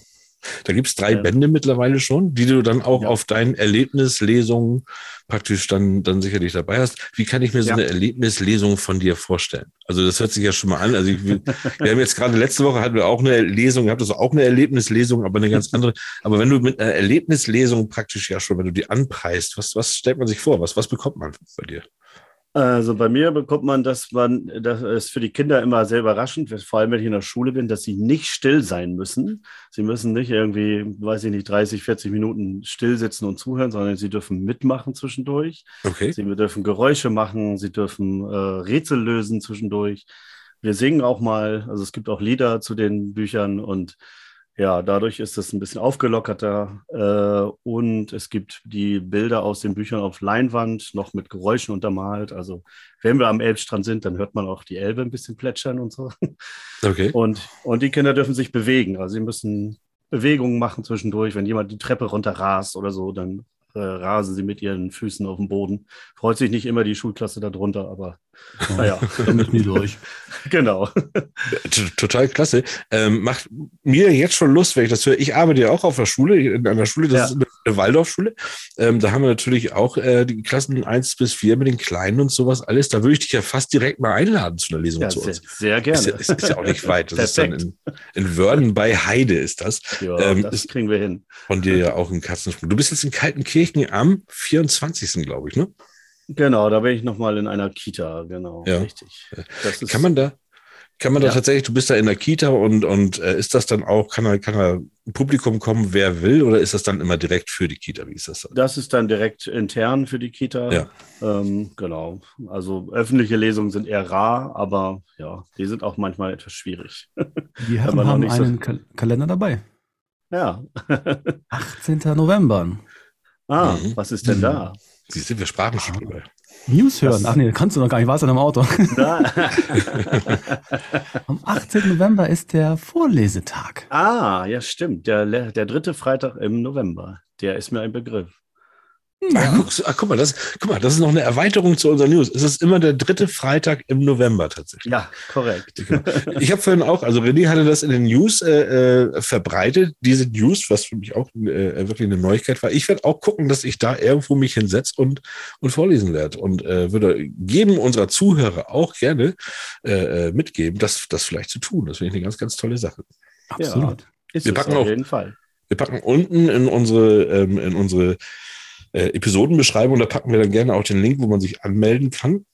Da gibt es drei ja. Bände mittlerweile schon, die du dann auch ja. auf deinen Erlebnislesungen praktisch dann, dann sicherlich dabei hast. Wie kann ich mir so ja. eine Erlebnislesung von dir vorstellen? Also das hört sich ja schon mal an. Also ich, wir haben jetzt gerade letzte Woche hatten wir auch eine Lesung, gehabt, das auch eine Erlebnislesung, aber eine ganz andere. Aber wenn du mit einer Erlebnislesung praktisch ja schon, wenn du die anpreist, was, was stellt man sich vor? Was, was bekommt man bei dir? Also bei mir bekommt man, dass man, das ist für die Kinder immer sehr überraschend, vor allem wenn ich in der Schule bin, dass sie nicht still sein müssen. Sie müssen nicht irgendwie, weiß ich nicht, 30, 40 Minuten still sitzen und zuhören, sondern sie dürfen mitmachen zwischendurch. Okay. Sie dürfen Geräusche machen, sie dürfen äh, Rätsel lösen zwischendurch. Wir singen auch mal, also es gibt auch Lieder zu den Büchern und ja, dadurch ist es ein bisschen aufgelockerter äh, und es gibt die Bilder aus den Büchern auf Leinwand, noch mit Geräuschen untermalt. Also wenn wir am Elbstrand sind, dann hört man auch die Elbe ein bisschen plätschern und so. Okay. Und, und die Kinder dürfen sich bewegen. Also sie müssen Bewegungen machen zwischendurch. Wenn jemand die Treppe runter rast oder so, dann äh, rasen sie mit ihren Füßen auf dem Boden. Freut sich nicht immer die Schulklasse darunter, aber naja. Da müssen die durch. genau. Total klasse. Ähm, macht mir jetzt schon Lust, wenn ich das höre. Ich arbeite ja auch auf der Schule, in einer Schule, das ja. ist eine Waldorfschule. Ähm, da haben wir natürlich auch äh, die Klassen 1 bis 4 mit den Kleinen und sowas alles. Da würde ich dich ja fast direkt mal einladen zu einer Lesung ja, zu uns. Sehr, gerne. Ist, ist, ist, ja auch nicht weit. Das ist dann in, in Wörden bei Heide ist das. Ja, ähm, das kriegen wir hin. Von dir ja auch in Katzensprung. Du bist jetzt in Kaltenkirchen am 24. glaube ich, ne? Genau, da bin ich nochmal in einer Kita, genau, ja. richtig. Kann man da, kann man da tatsächlich, du bist da in der Kita und, und äh, ist das dann auch, kann da, kann da ein Publikum kommen, wer will, oder ist das dann immer direkt für die Kita? Wie ist das dann? Das ist dann direkt intern für die Kita. Ja. Ähm, genau. Also öffentliche Lesungen sind eher rar, aber ja, die sind auch manchmal etwas schwierig. Die haben, haben einen so Kal Kalender dabei. Ja. 18. November. Ah, mhm. was ist denn mhm. da? Siehst du, wir sprachen schon drüber. News hören. Ach nee, kannst du noch gar nicht, warst du in einem Auto. Am 18. November ist der Vorlesetag. Ah, ja, stimmt. Der, der dritte Freitag im November. Der ist mir ein Begriff. Ja. Ach, guck, ach, guck, mal, das, guck mal, das ist noch eine Erweiterung zu unseren News. Es ist immer der dritte Freitag im November tatsächlich. Ja, korrekt. Ich habe vorhin auch, also René hatte das in den News äh, äh, verbreitet, diese News, was für mich auch äh, wirklich eine Neuigkeit war. Ich werde auch gucken, dass ich da irgendwo mich hinsetze und, und vorlesen werde und äh, würde jedem unserer Zuhörer auch gerne äh, äh, mitgeben, das, das vielleicht zu tun. Das finde ich eine ganz, ganz tolle Sache. Absolut. Ja, wir packen auf jeden Fall. Wir packen unten in unsere, ähm, in unsere äh, Episodenbeschreibung. Da packen wir dann gerne auch den Link, wo man sich anmelden kann.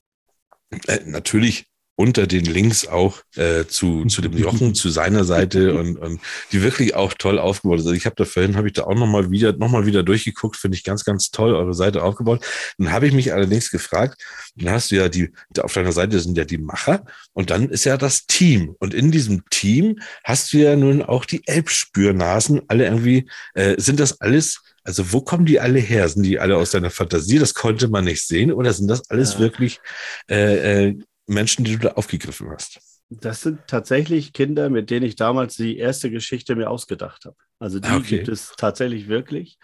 Äh, natürlich unter den Links auch äh, zu, zu dem Jochen, zu seiner Seite und, und die wirklich auch toll aufgebaut ist. Also ich habe da vorhin, habe ich da auch nochmal wieder, noch mal wieder durchgeguckt, finde ich ganz, ganz toll, eure Seite aufgebaut. Dann habe ich mich allerdings gefragt, dann hast du ja die, auf deiner Seite sind ja die Macher und dann ist ja das Team. Und in diesem Team hast du ja nun auch die Elbspürnasen, alle irgendwie, äh, sind das alles also wo kommen die alle her? Sind die alle aus deiner Fantasie? Das konnte man nicht sehen. Oder sind das alles ja. wirklich äh, äh, Menschen, die du da aufgegriffen hast? Das sind tatsächlich Kinder, mit denen ich damals die erste Geschichte mir ausgedacht habe. Also die okay. gibt es tatsächlich wirklich.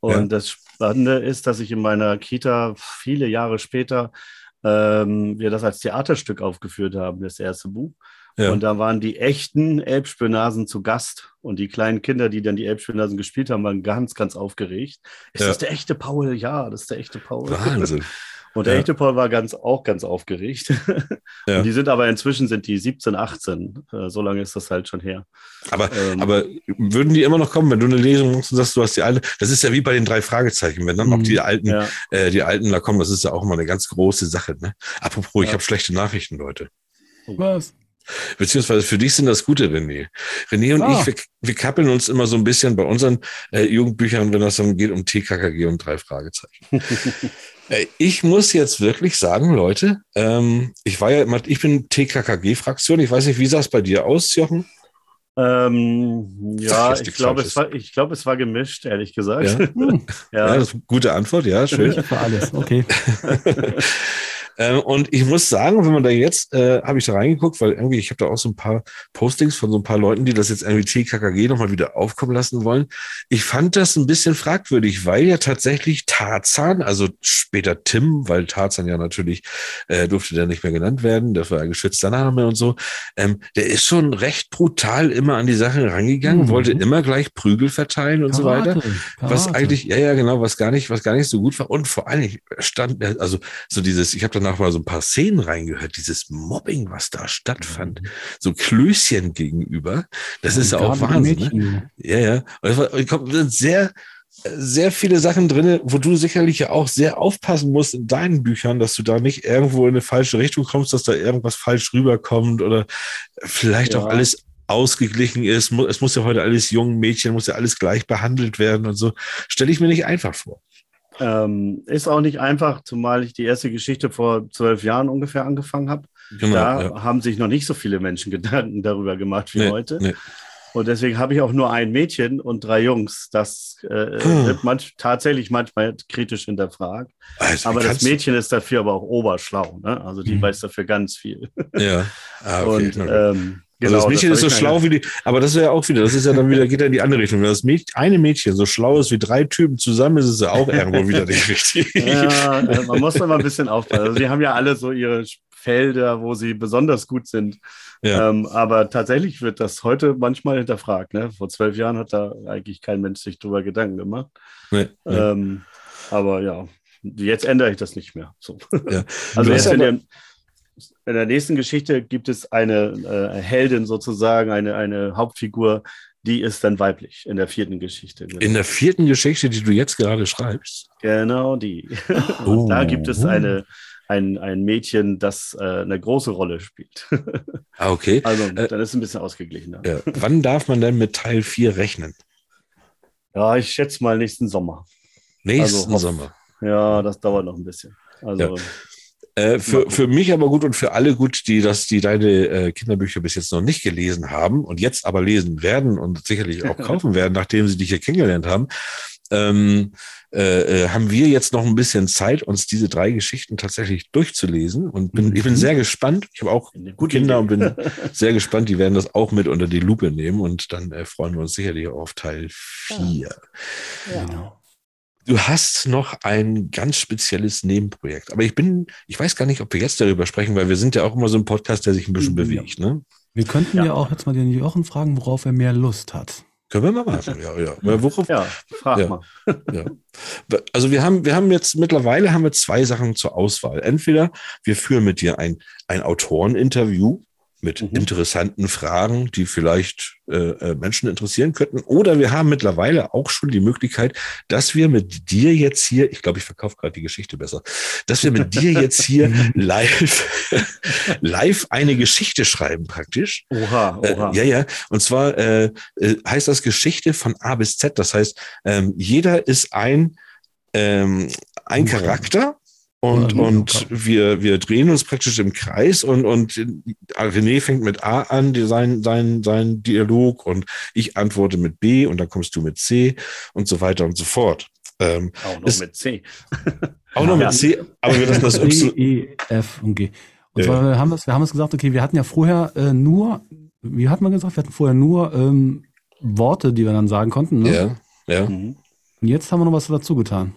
Und ja. das Spannende ist, dass ich in meiner Kita viele Jahre später ähm, wir das als Theaterstück aufgeführt haben, das erste Buch. Ja. Und da waren die echten Elbspürnasen zu Gast. Und die kleinen Kinder, die dann die Elbspürnasen gespielt haben, waren ganz, ganz aufgeregt. Ist ja. das der echte Paul? Ja, das ist der echte Paul. Wahnsinn. Und der ja. echte Paul war ganz, auch ganz aufgeregt. Ja. Und die sind aber inzwischen sind die 17, 18. Äh, so lange ist das halt schon her. Aber, ähm, aber würden die immer noch kommen, wenn du eine Lesung machst und sagst, du hast die alte, das ist ja wie bei den drei Fragezeichen, wenn dann mhm. auch die alten, ja. äh, die alten da kommen, das ist ja auch immer eine ganz große Sache. Ne? Apropos, ich habe schlechte Nachrichten, Leute. Was? Beziehungsweise für dich sind das gute, René. René und ah. ich, wir, wir, kappeln uns immer so ein bisschen bei unseren äh, Jugendbüchern, wenn das dann geht um TKKG und drei Fragezeichen. äh, ich muss jetzt wirklich sagen, Leute, ähm, ich war ja immer, ich bin TKKG-Fraktion. Ich weiß nicht, wie sah es bei dir aus, Jochen? Ähm, ja, ich glaube, es war, ich glaube, es war gemischt, ehrlich gesagt. Ja, ja. ja das ist eine gute Antwort, ja, schön. Für alles, okay. Ähm, und ich muss sagen, wenn man da jetzt, äh, habe ich da reingeguckt, weil irgendwie, ich habe da auch so ein paar Postings von so ein paar Leuten, die das jetzt irgendwie TKKG nochmal wieder aufkommen lassen wollen. Ich fand das ein bisschen fragwürdig, weil ja tatsächlich Tarzan, also später Tim, weil Tarzan ja natürlich äh, durfte der nicht mehr genannt werden, das war ja geschützter Name und so, ähm, der ist schon recht brutal immer an die Sache rangegangen, mhm. wollte immer gleich Prügel verteilen und Karate, so weiter. Karate. Was eigentlich, ja, ja, genau, was gar nicht, was gar nicht so gut war. Und vor allem stand, also so dieses, ich habe danach mal so ein paar Szenen reingehört, dieses Mobbing, was da stattfand, mhm. so Klößchen gegenüber, das ja, ist ja auch Wahnsinn. Ne? Ja, ja. Und das war, sehr, sehr viele Sachen drin, wo du sicherlich ja auch sehr aufpassen musst in deinen Büchern, dass du da nicht irgendwo in eine falsche Richtung kommst, dass da irgendwas falsch rüberkommt oder vielleicht ja. auch alles ausgeglichen ist. Es muss ja heute alles jungen Mädchen, muss ja alles gleich behandelt werden und so. Stelle ich mir nicht einfach vor. Ähm, ist auch nicht einfach, zumal ich die erste Geschichte vor zwölf Jahren ungefähr angefangen habe. Genau, da ja. haben sich noch nicht so viele Menschen Gedanken darüber gemacht wie nee, heute. Nee. Und deswegen habe ich auch nur ein Mädchen und drei Jungs. Das äh, hm. wird manch, tatsächlich manchmal kritisch hinterfragt. Also, aber das Mädchen ist dafür aber auch oberschlau. Ne? Also die hm. weiß dafür ganz viel. Ja. Ah, okay. Und ähm, Genau, also das Mädchen das ist so schlau wie die, aber das ist ja auch wieder, das ist ja dann wieder, geht ja in die andere Richtung. Wenn das Mädchen, eine Mädchen so schlau ist wie drei Typen zusammen, ist es ja auch irgendwo wieder nicht richtig. Ja, man muss immer ein bisschen aufpassen. Also die haben ja alle so ihre Felder, wo sie besonders gut sind. Ja. Ähm, aber tatsächlich wird das heute manchmal hinterfragt. Ne? Vor zwölf Jahren hat da eigentlich kein Mensch sich drüber Gedanken gemacht. Nee, nee. Ähm, aber ja, jetzt ändere ich das nicht mehr. So. Ja. Also jetzt, wenn ihr, in der nächsten Geschichte gibt es eine äh, Heldin sozusagen, eine, eine Hauptfigur, die ist dann weiblich in der vierten Geschichte. Genau. In der vierten Geschichte, die du jetzt gerade schreibst? Genau, die. Oh. da gibt es eine, ein, ein Mädchen, das äh, eine große Rolle spielt. ah, okay. Also äh, dann ist es ein bisschen ausgeglichener. Ja. Wann darf man denn mit Teil 4 rechnen? Ja, ich schätze mal nächsten Sommer. Nächsten also, Sommer. Ja, das dauert noch ein bisschen. Also ja. Äh, für, für mich aber gut und für alle gut, die das, die deine äh, Kinderbücher bis jetzt noch nicht gelesen haben und jetzt aber lesen werden und sicherlich auch kaufen werden, nachdem sie dich hier kennengelernt haben. Ähm, äh, äh, haben wir jetzt noch ein bisschen Zeit, uns diese drei Geschichten tatsächlich durchzulesen. Und bin, ich bin mhm. sehr gespannt. Ich habe auch Kinder und bin sehr gespannt. Die werden das auch mit unter die Lupe nehmen und dann äh, freuen wir uns sicherlich auf Teil 4. Ja. Ja. Genau. Du hast noch ein ganz spezielles Nebenprojekt. Aber ich bin, ich weiß gar nicht, ob wir jetzt darüber sprechen, weil wir sind ja auch immer so ein Podcast, der sich ein bisschen ja. bewegt. Ne? Wir könnten ja. ja auch jetzt mal den Jochen fragen, worauf er mehr Lust hat. Können wir mal machen, ja, ja. Worauf, ja, frag ja, mal. ja. Also wir haben, wir haben jetzt mittlerweile haben wir zwei Sachen zur Auswahl. Entweder wir führen mit dir ein, ein Autoreninterview, mit mhm. interessanten Fragen, die vielleicht äh, äh, Menschen interessieren könnten. Oder wir haben mittlerweile auch schon die Möglichkeit, dass wir mit dir jetzt hier, ich glaube, ich verkaufe gerade die Geschichte besser, dass wir mit dir jetzt hier live, live eine Geschichte schreiben praktisch. Oha, oha. Äh, ja, ja. Und zwar äh, äh, heißt das Geschichte von A bis Z. Das heißt, ähm, jeder ist ein, ähm, ein Charakter und, ja, und wir, wir drehen uns praktisch im Kreis und, und René fängt mit A an, sein, sein, sein Dialog und ich antworte mit B und dann kommst du mit C und so weiter und so fort. Ähm, auch noch ist, mit C. auch noch ja. mit C, aber wir lassen das Y. E, F und G. Und zwar wir haben wir, wir haben es gesagt, okay, wir hatten ja vorher äh, nur, wie hat man gesagt, wir hatten vorher nur ähm, Worte, die wir dann sagen konnten. Ne? Ja, ja. Und jetzt haben wir noch was dazu getan.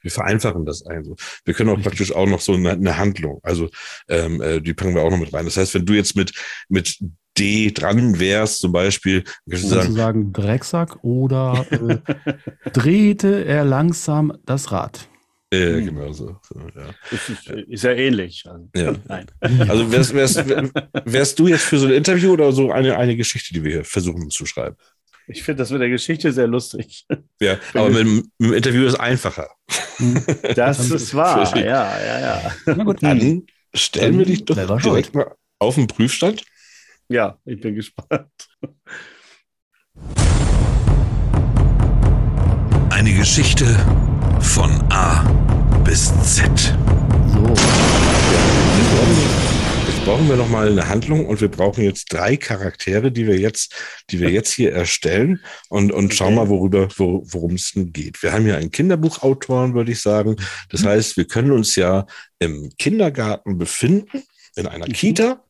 Wir vereinfachen das also. Wir können auch praktisch auch noch so eine, eine Handlung, also ähm, äh, die packen wir auch noch mit rein. Das heißt, wenn du jetzt mit, mit D dran wärst, zum Beispiel, kannst du sagen, sagen Drecksack oder äh, drehte er langsam das Rad. Ja, hm. genau so. so ja. Ist, ist, ja ähnlich. Ja. Nein. Also wärst, wärst, wärst du jetzt für so ein Interview oder so eine, eine Geschichte, die wir hier versuchen zu schreiben? Ich finde das mit der Geschichte sehr lustig. Ja, aber mit, mit, dem Interview ist einfacher. Das ist wahr, ja, ja, ja. Na gut, dann stellen wir dich doch direkt mal auf den Prüfstand. Ja, ich bin gespannt. Eine Geschichte von A bis Z. So. Brauchen wir noch mal eine Handlung und wir brauchen jetzt drei Charaktere, die wir jetzt, die wir jetzt hier erstellen und, und schauen mal, worüber, worum es geht. Wir haben hier einen Kinderbuchautoren, würde ich sagen. Das mhm. heißt, wir können uns ja im Kindergarten befinden, in einer mhm. Kita.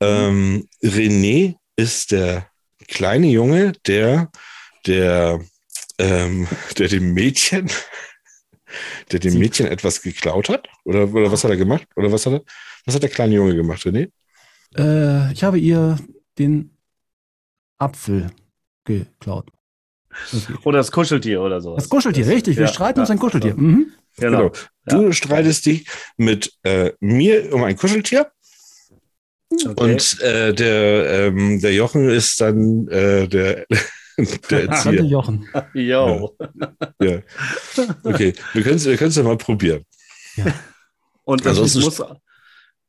Ähm, René ist der kleine Junge, der, der, ähm, der dem Mädchen, der dem Mädchen etwas geklaut hat? Oder, oder was hat er gemacht? Oder was hat er? Was hat der kleine Junge gemacht, René? Äh, ich habe ihr den Apfel geklaut. Oder das Kuscheltier oder so. Das Kuscheltier, das, richtig. Wir ja, streiten ja, uns ein Kuscheltier. Mhm. Genau. genau. Du ja. streitest dich mit äh, mir um ein Kuscheltier. Okay. Und äh, der, ähm, der Jochen ist dann äh, der, der Erzieher. Jochen. Jo. Ja. Okay, wir können es wir ja mal probieren. Ja. Und das also muss,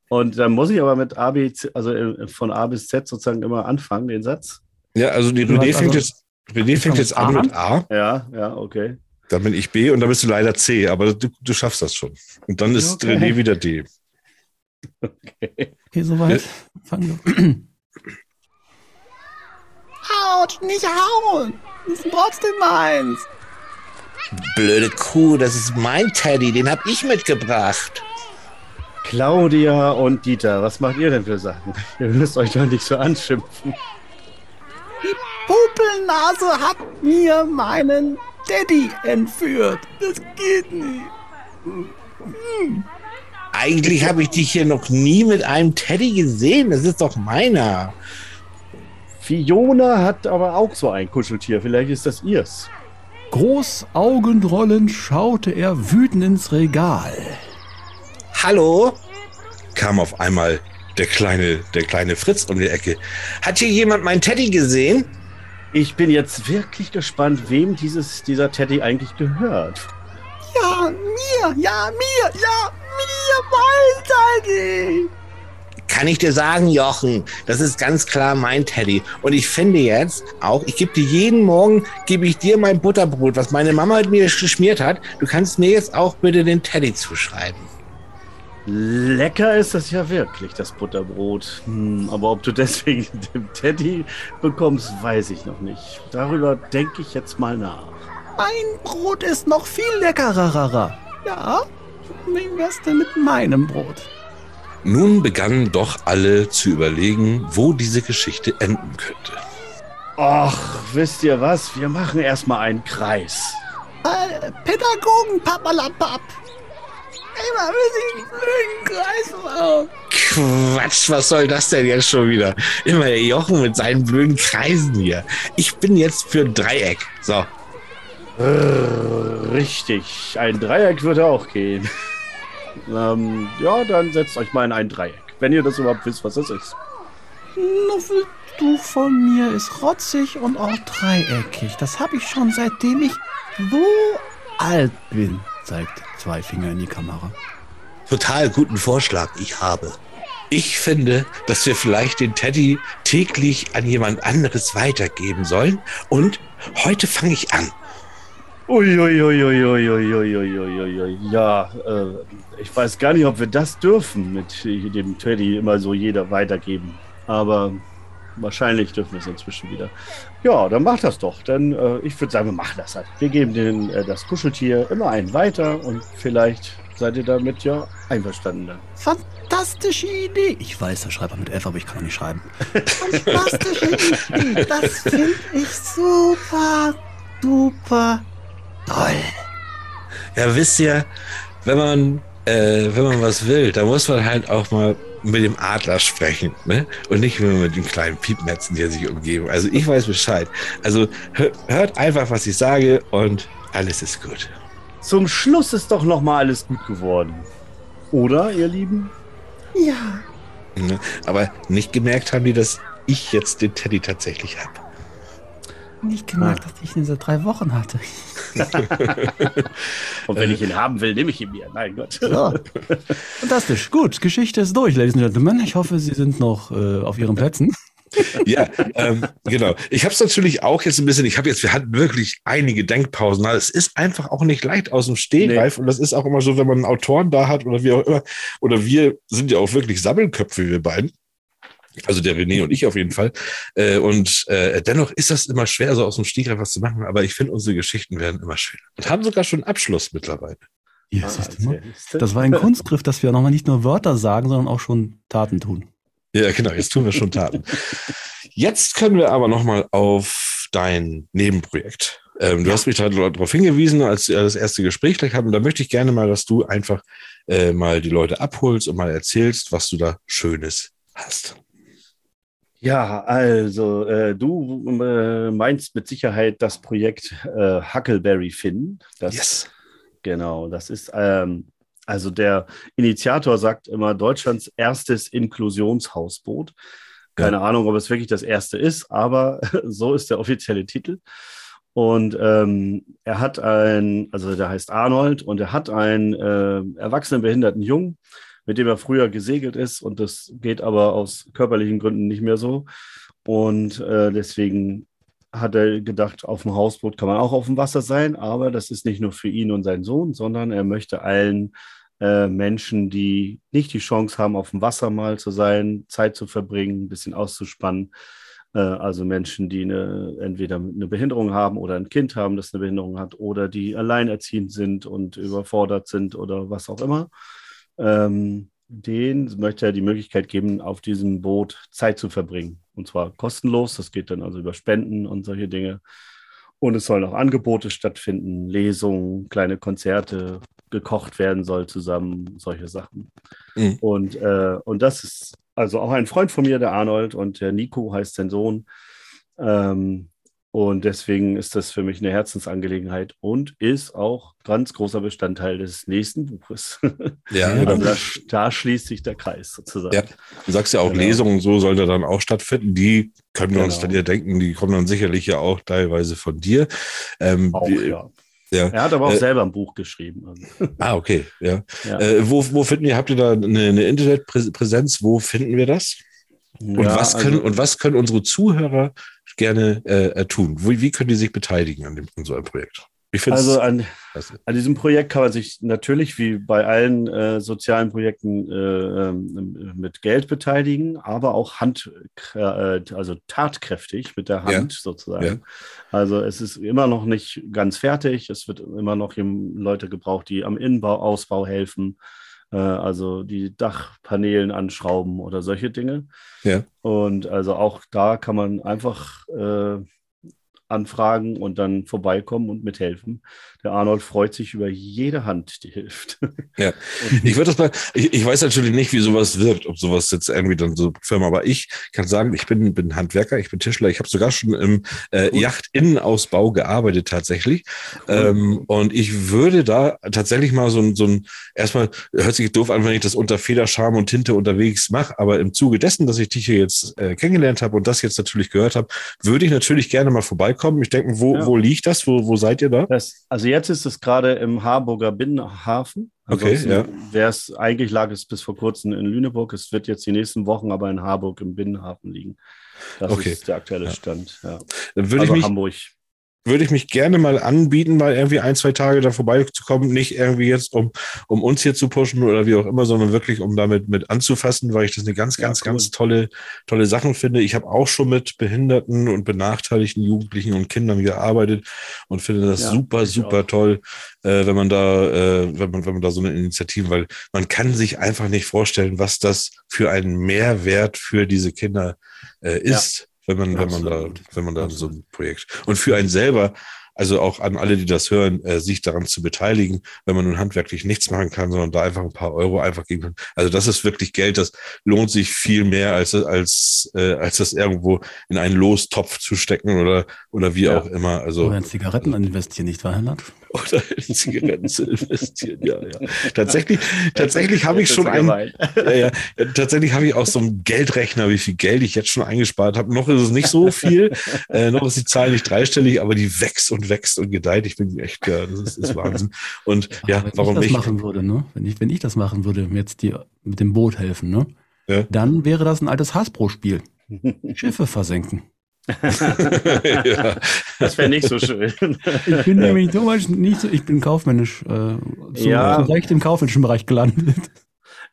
und dann muss ich aber mit A, B, C, also äh, von A bis Z sozusagen immer anfangen, den Satz. Ja, also die René also, fängt jetzt, René fängt jetzt an mit A. Ja, ja, okay. Dann bin ich B und dann bist du leider C, aber du, du schaffst das schon. Und dann ist okay. René wieder D. Okay. Okay, soweit. Ja. Fangen wir. Autsch, nicht hauen! Das ist trotzdem meins. Blöde Kuh, das ist mein Teddy, den hab ich mitgebracht. Claudia und Dieter, was macht ihr denn für Sachen? Ihr müsst euch doch nicht so anschimpfen. Die Popelnase hat mir meinen Daddy entführt. Das geht nicht. Hm. Eigentlich habe ich dich hier noch nie mit einem Teddy gesehen. Das ist doch meiner. Fiona hat aber auch so ein Kuscheltier. Vielleicht ist das ihrs. Groß Augenrollend schaute er wütend ins Regal. Hallo? kam auf einmal der kleine, der kleine Fritz um die Ecke. Hat hier jemand meinen Teddy gesehen? Ich bin jetzt wirklich gespannt, wem dieses, dieser Teddy eigentlich gehört. Ja, mir, ja, mir, ja, mir, mein Teddy. Kann ich dir sagen, Jochen, das ist ganz klar mein Teddy. Und ich finde jetzt auch, ich gebe dir jeden Morgen, gebe ich dir mein Butterbrot, was meine Mama mit mir geschmiert hat. Du kannst mir jetzt auch bitte den Teddy zuschreiben. Lecker ist das ja wirklich, das Butterbrot. Hm, aber ob du deswegen den Teddy bekommst, weiß ich noch nicht. Darüber denke ich jetzt mal nach. Mein Brot ist noch viel leckerer. Ja? Wie wär's denn mit meinem Brot? Nun begannen doch alle zu überlegen, wo diese Geschichte enden könnte. Ach, wisst ihr was? Wir machen erstmal einen Kreis. Äh, Pädagogen, Papalapap. Immer will ich einen Kreis machen. Quatsch, was soll das denn jetzt schon wieder? Immer der Jochen mit seinen blöden Kreisen hier. Ich bin jetzt für ein Dreieck. So. Richtig. Ein Dreieck würde auch gehen. ähm, ja, dann setzt euch mal in ein Dreieck. Wenn ihr das überhaupt wisst, was das ist. Nuffeltuch von mir ist rotzig und auch dreieckig. Das habe ich schon seitdem ich so alt bin zeigt zwei Finger in die Kamera. Total guten Vorschlag, ich habe. Ich finde, dass wir vielleicht den Teddy täglich an jemand anderes weitergeben sollen. Und heute fange ich an. Uiuiuiuiuiuiuiuiui. Ja, äh, ich weiß gar nicht, ob wir das dürfen, mit dem Teddy immer so jeder weitergeben. Aber Wahrscheinlich dürfen wir es inzwischen wieder. Ja, dann mach das doch. Denn äh, ich würde sagen, wir machen das halt. Wir geben den, äh, das Kuscheltier immer einen weiter und vielleicht seid ihr damit ja einverstanden. Fantastische Idee. Ich weiß, da schreibt man mit F, aber ich kann auch nicht schreiben. Fantastische Idee. Das finde ich super, super toll. Ja, wisst ihr, wenn man, äh, wenn man was will, dann muss man halt auch mal mit dem Adler sprechen ne? und nicht nur mit den kleinen Piepmetzen, die sich umgeben. Also ich weiß Bescheid. Also hört einfach, was ich sage und alles ist gut. Zum Schluss ist doch noch mal alles gut geworden. Oder, ihr Lieben? Ja. Ne? Aber nicht gemerkt haben die, dass ich jetzt den Teddy tatsächlich habe nicht gemerkt, ah. dass ich ihn seit drei Wochen hatte. Und wenn ich ihn haben will, nehme ich ihn mir. Mein Gott. So. Fantastisch. Gut, Geschichte ist durch, Ladies and Gentlemen. Ich hoffe, Sie sind noch äh, auf Ihren Plätzen. ja, ähm, genau. Ich habe es natürlich auch jetzt ein bisschen, ich habe jetzt, wir hatten wirklich einige Denkpausen. Es ist einfach auch nicht leicht aus dem Stehgreif nee. und das ist auch immer so, wenn man einen Autoren da hat oder wie auch immer, oder wir sind ja auch wirklich Sammelköpfe, wir beiden. Also der René und ich auf jeden Fall. Äh, und äh, dennoch ist das immer schwer, so aus dem Stegreif was zu machen, aber ich finde, unsere Geschichten werden immer schöner. Und haben sogar schon Abschluss mittlerweile. Ja, ah, das war ein Kunstgriff, dass wir nochmal nicht nur Wörter sagen, sondern auch schon Taten tun. Ja, genau, jetzt tun wir schon Taten. Jetzt können wir aber nochmal auf dein Nebenprojekt. Ähm, du ja. hast mich darauf hingewiesen, als wir das erste Gespräch gleich hatten. Da möchte ich gerne mal, dass du einfach äh, mal die Leute abholst und mal erzählst, was du da Schönes hast. Ja, also äh, du äh, meinst mit Sicherheit das Projekt äh, Huckleberry Finn. Das, yes. Genau, das ist ähm, also der Initiator sagt immer Deutschlands erstes Inklusionshausboot. Keine ja. Ahnung, ob es wirklich das erste ist, aber so ist der offizielle Titel. Und ähm, er hat ein, also der heißt Arnold und er hat einen äh, erwachsenen behinderten Jungen, mit dem er früher gesegelt ist und das geht aber aus körperlichen Gründen nicht mehr so. Und äh, deswegen hat er gedacht, auf dem Hausboot kann man auch auf dem Wasser sein, aber das ist nicht nur für ihn und seinen Sohn, sondern er möchte allen äh, Menschen, die nicht die Chance haben, auf dem Wasser mal zu sein, Zeit zu verbringen, ein bisschen auszuspannen. Äh, also Menschen, die eine, entweder eine Behinderung haben oder ein Kind haben, das eine Behinderung hat, oder die alleinerziehend sind und überfordert sind oder was auch immer. Ähm, denen möchte er die Möglichkeit geben, auf diesem Boot Zeit zu verbringen. Und zwar kostenlos. Das geht dann also über Spenden und solche Dinge. Und es sollen auch Angebote stattfinden, Lesungen, kleine Konzerte, gekocht werden soll zusammen, solche Sachen. Mhm. Und, äh, und das ist also auch ein Freund von mir, der Arnold, und der Nico heißt sein Sohn. Ähm, und deswegen ist das für mich eine Herzensangelegenheit und ist auch ganz großer Bestandteil des nächsten Buches. Ja, also genau. da, da, schließt sich der Kreis sozusagen. Ja. Du sagst ja auch, genau. Lesungen so sollen da dann auch stattfinden. Die können wir genau. uns dann ja denken, die kommen dann sicherlich ja auch teilweise von dir. Ähm, auch, wie, ja. Ja. Er hat aber auch äh, selber ein Buch geschrieben. Also. Ah, okay, ja. ja. Äh, wo, wo finden wir, habt ihr da eine, eine Internetpräsenz? Wo finden wir das? Und, ja, was können, also, und was können unsere Zuhörer gerne äh, äh tun? Wie, wie können die sich beteiligen an, dem, an so einem Projekt? also an, an, diesem Projekt kann man sich natürlich wie bei allen äh, sozialen Projekten äh, ähm, mit Geld beteiligen, aber auch Hand, äh, also tatkräftig mit der Hand ja. sozusagen. Ja. Also es ist immer noch nicht ganz fertig. Es wird immer noch Leute gebraucht, die am Innenbau, Ausbau helfen also die Dachpanelen anschrauben oder solche Dinge. Ja. Und also auch da kann man einfach äh, anfragen und dann vorbeikommen und mithelfen. Der Arnold freut sich über jede Hand, die hilft. Ja, ich würde das mal, ich, ich, weiß natürlich nicht, wie sowas wirkt, ob sowas jetzt irgendwie dann so Firma, aber ich kann sagen, ich bin, bin Handwerker, ich bin Tischler, ich habe sogar schon im äh, Yachtinnenausbau gearbeitet tatsächlich. Ähm, und ich würde da tatsächlich mal so ein, so ein, erstmal hört sich doof an, wenn ich das unter Federscham und Tinte unterwegs mache, aber im Zuge dessen, dass ich dich hier jetzt äh, kennengelernt habe und das jetzt natürlich gehört habe, würde ich natürlich gerne mal vorbeikommen kommen. Ich denke, wo, ja. wo liegt das? Wo, wo seid ihr da? Das, also jetzt ist es gerade im Harburger Binnenhafen. Okay, ja. Wär's, eigentlich lag es bis vor kurzem in Lüneburg. Es wird jetzt die nächsten Wochen aber in Harburg im Binnenhafen liegen. Das okay. ist der aktuelle Stand. Ja. Dann würde also ich mich, Hamburg würde ich mich gerne mal anbieten, mal irgendwie ein, zwei Tage da vorbeizukommen. Nicht irgendwie jetzt, um, um uns hier zu pushen oder wie auch immer, sondern wirklich, um damit mit anzufassen, weil ich das eine ganz, ganz, ja, cool. ganz tolle, tolle Sachen finde. Ich habe auch schon mit behinderten und benachteiligten Jugendlichen und Kindern gearbeitet und finde das ja, super, super auch. toll, äh, wenn man da, äh, wenn man, wenn man da so eine Initiative, weil man kann sich einfach nicht vorstellen, was das für einen Mehrwert für diese Kinder äh, ist. Ja wenn man, wenn man da, wenn man da so ein Projekt. Und für einen selber also auch an alle, die das hören, äh, sich daran zu beteiligen, wenn man nun handwerklich nichts machen kann, sondern da einfach ein paar Euro einfach geben kann. Also das ist wirklich Geld, das lohnt sich viel mehr, als, als, äh, als das irgendwo in einen Lostopf zu stecken oder, oder wie ja. auch immer. Also, oder in Zigaretten investieren, nicht wahr, Herr Land? Oder in Zigaretten zu investieren, ja, ja. Tatsächlich, tatsächlich habe ich schon einen, ja, ja, tatsächlich habe ich auch so einen Geldrechner, wie viel Geld ich jetzt schon eingespart habe. Noch ist es nicht so viel, äh, noch ist die Zahl nicht dreistellig, aber die wächst und und wächst und gedeiht. Ich bin echt, ja, das ist, ist Wahnsinn. Und ja, wenn warum ich das nicht? machen würde, ne? Wenn ich, wenn ich das machen würde, jetzt dir mit dem Boot helfen, ne? Ja. Dann wäre das ein altes Hasbro-Spiel. Schiffe versenken. ja. Das wäre nicht so schön. Ich bin nämlich damals nicht so, ich bin kaufmännisch, äh, so ja. recht im kaufmännischen Bereich gelandet.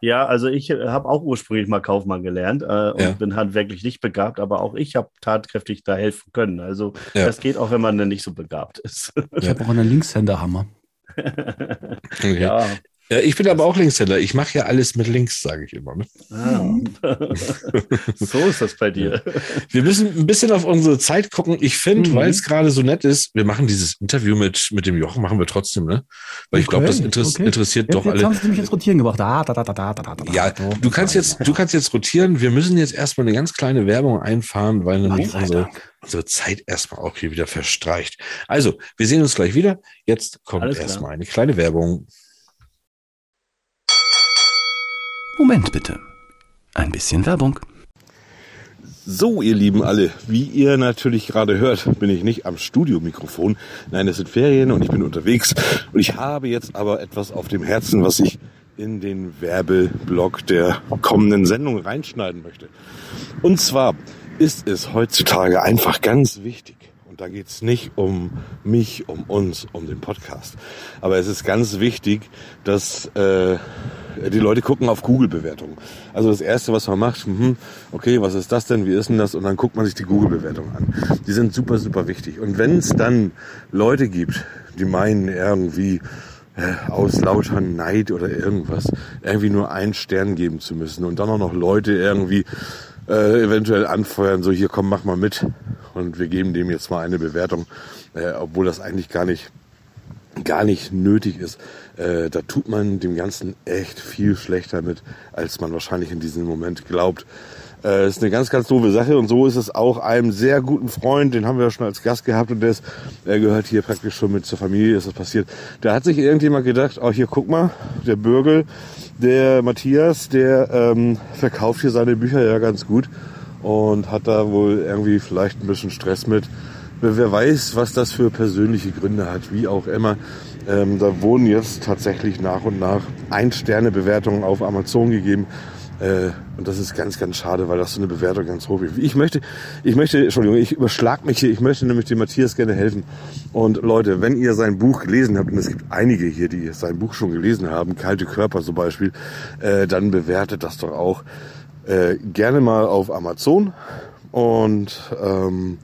Ja, also ich äh, habe auch ursprünglich mal Kaufmann gelernt äh, und ja. bin handwerklich nicht begabt, aber auch ich habe tatkräftig da helfen können. Also ja. das geht auch, wenn man dann nicht so begabt ist. Ich habe auch einen Linkshänderhammer. okay. Ja. Ja, ich bin aber auch Linkshänder. Ich mache ja alles mit links, sage ich immer. Ne? Ah. so ist das bei dir. Wir müssen ein bisschen auf unsere Zeit gucken. Ich finde, mhm. weil es gerade so nett ist, wir machen dieses Interview mit, mit dem Jochen, machen wir trotzdem, ne? Weil okay, ich glaube, das interess okay. interessiert jetzt, doch jetzt alle. Haben Sie mich jetzt rotieren gebracht. Da, da, da, da, da, da, da, ja, du kannst jetzt, du kannst jetzt rotieren. Wir müssen jetzt erstmal eine ganz kleine Werbung einfahren, weil nämlich unsere, unsere Zeit erstmal auch hier wieder verstreicht. Also, wir sehen uns gleich wieder. Jetzt kommt erstmal eine kleine Werbung. Moment bitte. Ein bisschen Werbung. So, ihr Lieben alle, wie ihr natürlich gerade hört, bin ich nicht am Studiomikrofon. Nein, es sind Ferien und ich bin unterwegs. Und ich habe jetzt aber etwas auf dem Herzen, was ich in den Werbeblock der kommenden Sendung reinschneiden möchte. Und zwar ist es heutzutage einfach ganz wichtig, und da geht es nicht um mich, um uns, um den Podcast, aber es ist ganz wichtig, dass äh, die Leute gucken auf Google-Bewertungen. Also das Erste, was man macht, hm, okay, was ist das denn, wie ist denn das? Und dann guckt man sich die Google-Bewertungen an. Die sind super, super wichtig. Und wenn es dann Leute gibt, die meinen irgendwie äh, aus lauter Neid oder irgendwas irgendwie nur einen Stern geben zu müssen und dann auch noch Leute irgendwie äh, eventuell anfeuern, so hier komm, mach mal mit und wir geben dem jetzt mal eine Bewertung, äh, obwohl das eigentlich gar nicht gar nicht nötig ist. Äh, da tut man dem Ganzen echt viel schlechter mit, als man wahrscheinlich in diesem Moment glaubt. Äh, ist eine ganz, ganz doofe Sache und so ist es auch einem sehr guten Freund, den haben wir ja schon als Gast gehabt und der ist, er gehört hier praktisch schon mit zur Familie, ist das passiert. Da hat sich irgendjemand gedacht, oh hier guck mal, der Bürgel, der Matthias, der ähm, verkauft hier seine Bücher ja ganz gut und hat da wohl irgendwie vielleicht ein bisschen Stress mit wer weiß, was das für persönliche Gründe hat, wie auch immer. Ähm, da wurden jetzt tatsächlich nach und nach Ein-Sterne-Bewertungen auf Amazon gegeben. Äh, und das ist ganz, ganz schade, weil das so eine Bewertung ganz hoch ist. Ich möchte, ich möchte, Entschuldigung, ich überschlag mich hier, ich möchte nämlich dem Matthias gerne helfen. Und Leute, wenn ihr sein Buch gelesen habt, und es gibt einige hier, die sein Buch schon gelesen haben, Kalte Körper zum Beispiel, äh, dann bewertet das doch auch äh, gerne mal auf Amazon. Und ähm,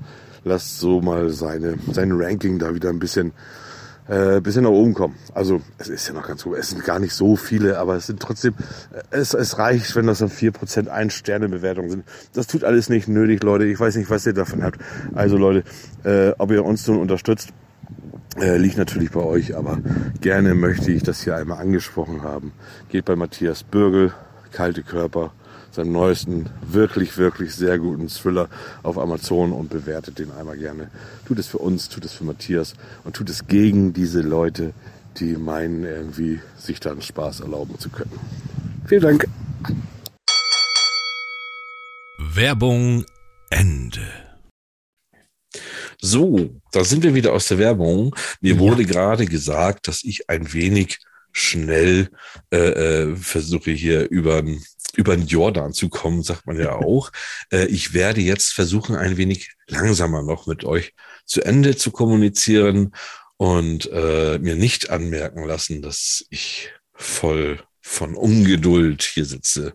lasst so mal seine, sein Ranking da wieder ein bisschen, äh, bisschen nach oben kommen. Also es ist ja noch ganz gut, es sind gar nicht so viele, aber es sind trotzdem, äh, es, es reicht, wenn das dann vier Prozent Ein-Sterne-Bewertungen sind. Das tut alles nicht nötig, Leute. Ich weiß nicht, was ihr davon habt. Also Leute, äh, ob ihr uns nun unterstützt, äh, liegt natürlich bei euch, aber gerne möchte ich das hier einmal angesprochen haben. Geht bei Matthias Bürgel, Kalte Körper, seinem neuesten, wirklich, wirklich sehr guten Thriller auf Amazon und bewertet den einmal gerne. Tut es für uns, tut es für Matthias und tut es gegen diese Leute, die meinen, irgendwie sich dann Spaß erlauben zu können. Vielen Dank. Werbung Ende. So, da sind wir wieder aus der Werbung. Mir ja. wurde gerade gesagt, dass ich ein wenig schnell äh, äh, versuche hier über über den Jordan zu kommen, sagt man ja auch. äh, ich werde jetzt versuchen, ein wenig langsamer noch mit euch zu Ende zu kommunizieren und äh, mir nicht anmerken lassen, dass ich voll von Ungeduld hier sitze.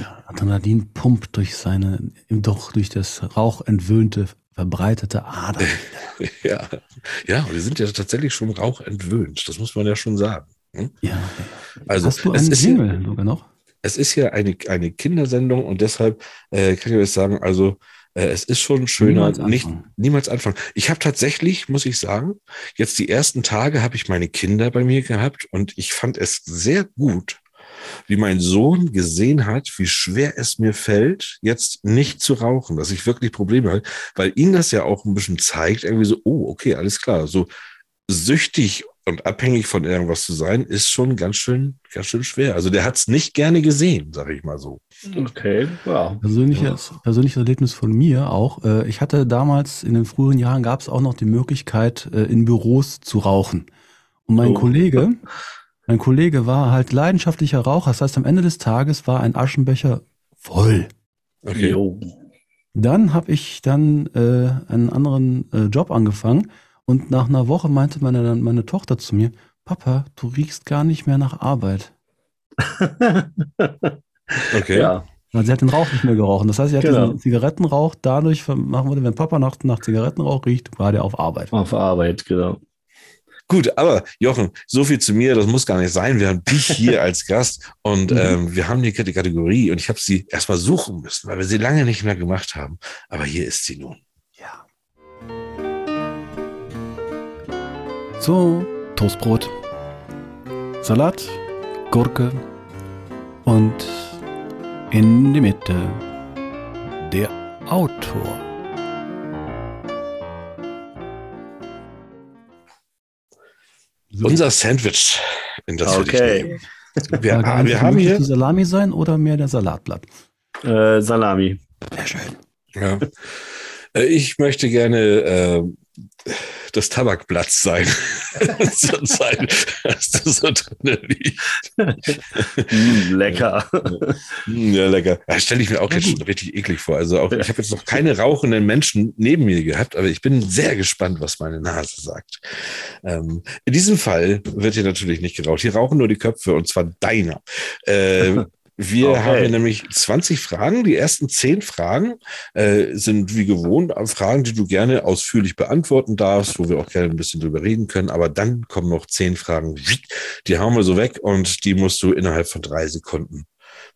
Ja, Adrenalin pumpt durch seine, doch durch das Rauch entwöhnte, verbreitete Ader. ja, ja, wir sind ja tatsächlich schon rauchentwöhnt, das muss man ja schon sagen. Hm? Ja. Also, Hast du einen Jingle sogar noch? Es ist ja eine, eine Kindersendung und deshalb äh, kann ich euch sagen, also äh, es ist schon schöner, niemals nicht niemals anfangen. Ich habe tatsächlich, muss ich sagen, jetzt die ersten Tage habe ich meine Kinder bei mir gehabt und ich fand es sehr gut, wie mein Sohn gesehen hat, wie schwer es mir fällt, jetzt nicht zu rauchen, dass ich wirklich Probleme habe, weil ihn das ja auch ein bisschen zeigt, irgendwie so, oh, okay, alles klar, so süchtig und abhängig von irgendwas zu sein, ist schon ganz schön, ganz schön schwer. Also der hat es nicht gerne gesehen, sage ich mal so. Okay, ja. Persönliches, persönliches Erlebnis von mir auch. Äh, ich hatte damals in den früheren Jahren gab es auch noch die Möglichkeit, äh, in Büros zu rauchen. Und mein oh. Kollege, mein Kollege war halt leidenschaftlicher Raucher. Das heißt, am Ende des Tages war ein Aschenbecher voll. Okay. Jo. Dann habe ich dann äh, einen anderen äh, Job angefangen und nach einer Woche meinte meine, meine Tochter zu mir, Papa, du riechst gar nicht mehr nach Arbeit. okay. Ja. Weil sie hat den Rauch nicht mehr geraucht. Das heißt, sie hat genau. diesen Zigarettenrauch dadurch machen würde, wenn Papa nach, nach Zigarettenrauch riecht, war der auf Arbeit. Auf Arbeit, genau. Gut, aber Jochen, so viel zu mir, das muss gar nicht sein. Wir haben dich hier als Gast und mhm. ähm, wir haben die Kategorie und ich habe sie erstmal suchen müssen, weil wir sie lange nicht mehr gemacht haben. Aber hier ist sie nun. So, Toastbrot, Salat, Gurke und in die Mitte der Autor. So. Unser Sandwich, in das okay. wir, wir, wir haben hier die Salami sein oder mehr der Salatblatt? Äh, Salami. Sehr schön. Ja. Äh, ich möchte gerne äh, das Tabakblatt sein. Dass das so drin liegt. mm, lecker. Ja, lecker. Ja, Stelle ich mir auch jetzt schon richtig eklig vor. Also auch, ich habe jetzt noch keine rauchenden Menschen neben mir gehabt, aber ich bin sehr gespannt, was meine Nase sagt. Ähm, in diesem Fall wird hier natürlich nicht geraucht. Hier rauchen nur die Köpfe und zwar deiner. Äh, wir okay. haben nämlich 20 Fragen. Die ersten 10 Fragen äh, sind wie gewohnt Fragen, die du gerne ausführlich beantworten darfst, wo wir auch gerne ein bisschen drüber reden können. Aber dann kommen noch 10 Fragen, die haben wir so weg und die musst du innerhalb von drei Sekunden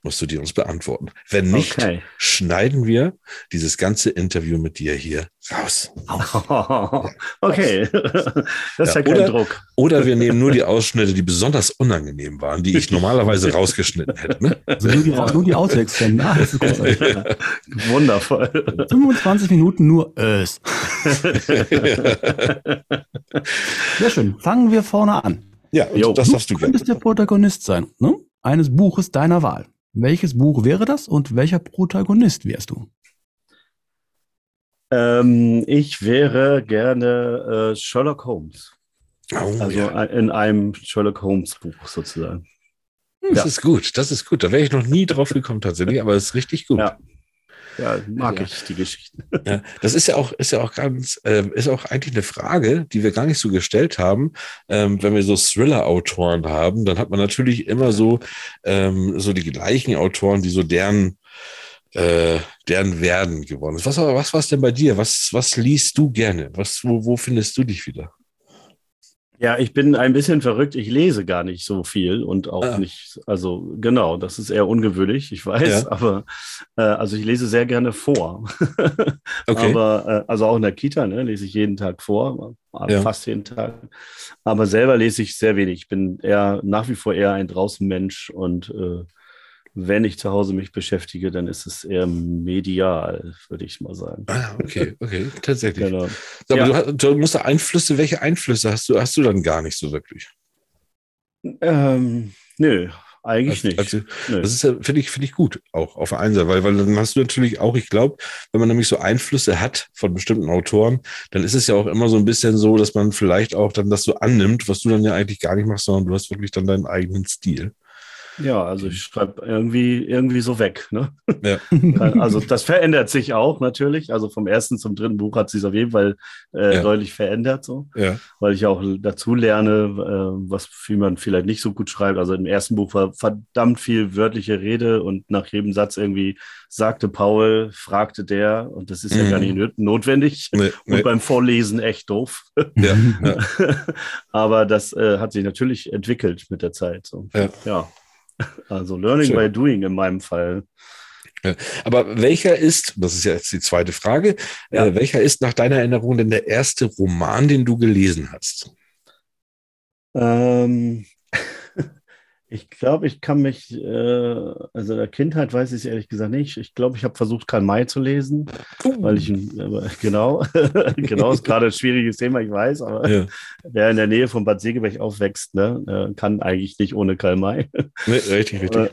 musst du die uns beantworten. Wenn nicht, okay. schneiden wir dieses ganze Interview mit dir hier raus. okay, das ist ja, ja kein oder, Druck. Oder wir nehmen nur die Ausschnitte, die besonders unangenehm waren, die ich normalerweise rausgeschnitten hätte. Ne? Also nur die, nur die Outtakes. Ah, das ist ja. Wundervoll. 25 Minuten nur es. Sehr schön. Fangen wir vorne an. Ja, jo, das darfst du, du könntest der Protagonist sein, ne? Eines Buches deiner Wahl. Welches Buch wäre das und welcher Protagonist wärst du? Ähm, ich wäre gerne äh, Sherlock Holmes. Oh, also ja. in einem Sherlock Holmes Buch sozusagen. Das ja. ist gut, das ist gut. Da wäre ich noch nie drauf gekommen tatsächlich, aber es ist richtig gut. Ja. Ja, mag ja. ich die Geschichten. Ja, das ist ja auch, ist ja auch ganz, äh, ist auch eigentlich eine Frage, die wir gar nicht so gestellt haben. Ähm, wenn wir so Thriller-Autoren haben, dann hat man natürlich immer so, ähm, so die gleichen Autoren, die so deren, äh, deren Werden geworden ist. Was, was war es denn bei dir? Was, was liest du gerne? Was, wo, wo findest du dich wieder? Ja, ich bin ein bisschen verrückt. Ich lese gar nicht so viel und auch ah. nicht, also genau, das ist eher ungewöhnlich, ich weiß, ja. aber äh, also ich lese sehr gerne vor. okay. Aber äh, also auch in der Kita ne, lese ich jeden Tag vor, ja. fast jeden Tag. Aber selber lese ich sehr wenig. Ich bin eher nach wie vor eher ein Draußenmensch und äh, wenn ich zu Hause mich beschäftige, dann ist es eher medial, würde ich mal sagen. Ah, okay, okay, tatsächlich. Genau. So, aber ja. du, du, musst da Einflüsse, welche Einflüsse hast du, hast du dann gar nicht so wirklich? Ähm, nö, eigentlich nicht. Also, das ist ja, finde ich, finde ich gut, auch auf der einen Seite, weil, weil dann hast du natürlich auch, ich glaube, wenn man nämlich so Einflüsse hat von bestimmten Autoren, dann ist es ja auch immer so ein bisschen so, dass man vielleicht auch dann das so annimmt, was du dann ja eigentlich gar nicht machst, sondern du hast wirklich dann deinen eigenen Stil. Ja, also ich schreibe irgendwie, irgendwie so weg. Ne? Ja. Also das verändert sich auch natürlich. Also vom ersten zum dritten Buch hat sich auf jeden Fall äh, ja. deutlich verändert, so. Ja. Weil ich auch dazu lerne, äh, was wie man vielleicht nicht so gut schreibt. Also im ersten Buch war verdammt viel wörtliche Rede und nach jedem Satz irgendwie sagte Paul, fragte der, und das ist mhm. ja gar nicht mhm. notwendig. Nee, nee. Und beim Vorlesen echt doof. Ja, Aber das äh, hat sich natürlich entwickelt mit der Zeit. So. ja. Also Learning Schön. by Doing in meinem Fall. Ja, aber welcher ist, das ist ja jetzt die zweite Frage, ja. äh, welcher ist nach deiner Erinnerung denn der erste Roman, den du gelesen hast? Ähm, ich glaube, ich kann mich, äh, also der Kindheit weiß ich es ehrlich gesagt nicht. Ich glaube, ich habe versucht, Karl May zu lesen, uh. weil ich, äh, genau, genau, ist gerade ein schwieriges Thema, ich weiß, aber ja. wer in der Nähe von Bad Segeberg aufwächst, ne, kann eigentlich nicht ohne Karl May. Nee, richtig, richtig.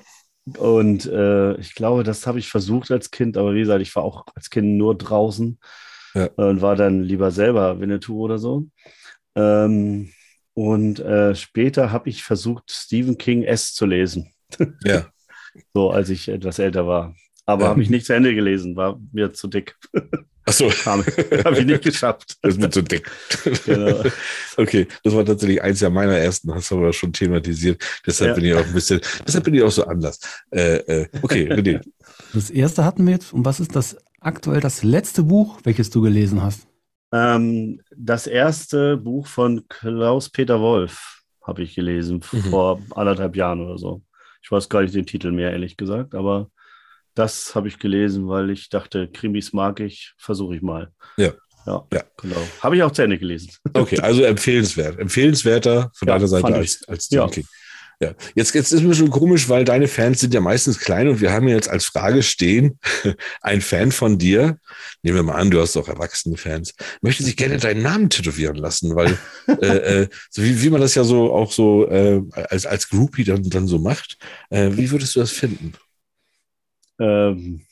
Und äh, ich glaube, das habe ich versucht als Kind, aber wie gesagt, ich war auch als Kind nur draußen ja. und war dann lieber selber Winnetou oder so. Ähm, und äh, später habe ich versucht, Stephen King S zu lesen. Ja. so, als ich etwas älter war. Aber ähm, habe ich nicht zu Ende gelesen, war mir zu dick. Achso. habe ich nicht geschafft. Das ist mir zu dick. Genau. Okay, das war tatsächlich eins der meiner ersten, hast du aber schon thematisiert. Deshalb ja. bin ich auch ein bisschen, deshalb bin ich auch so anders. Äh, äh, okay, René. Das erste hatten wir jetzt. Und was ist das aktuell das letzte Buch, welches du gelesen hast? Ähm, das erste Buch von Klaus-Peter Wolf habe ich gelesen, mhm. vor anderthalb Jahren oder so. Ich weiß gar nicht den Titel mehr, ehrlich gesagt, aber das habe ich gelesen, weil ich dachte, Krimis mag ich, versuche ich mal. Ja. Ja, ja. genau. Habe ich auch zu Ende gelesen. Okay, also empfehlenswert. Empfehlenswerter von ja, deiner Seite als, als Stephen ja. King. Ja, jetzt, jetzt ist mir schon komisch, weil deine Fans sind ja meistens klein und wir haben jetzt als Frage stehen, ein Fan von dir, nehmen wir mal an, du hast auch erwachsene Fans, möchte sich gerne deinen Namen tätowieren lassen, weil äh, äh, so wie, wie man das ja so auch so äh, als, als Groupie dann, dann so macht, äh, wie würdest du das finden? Ähm,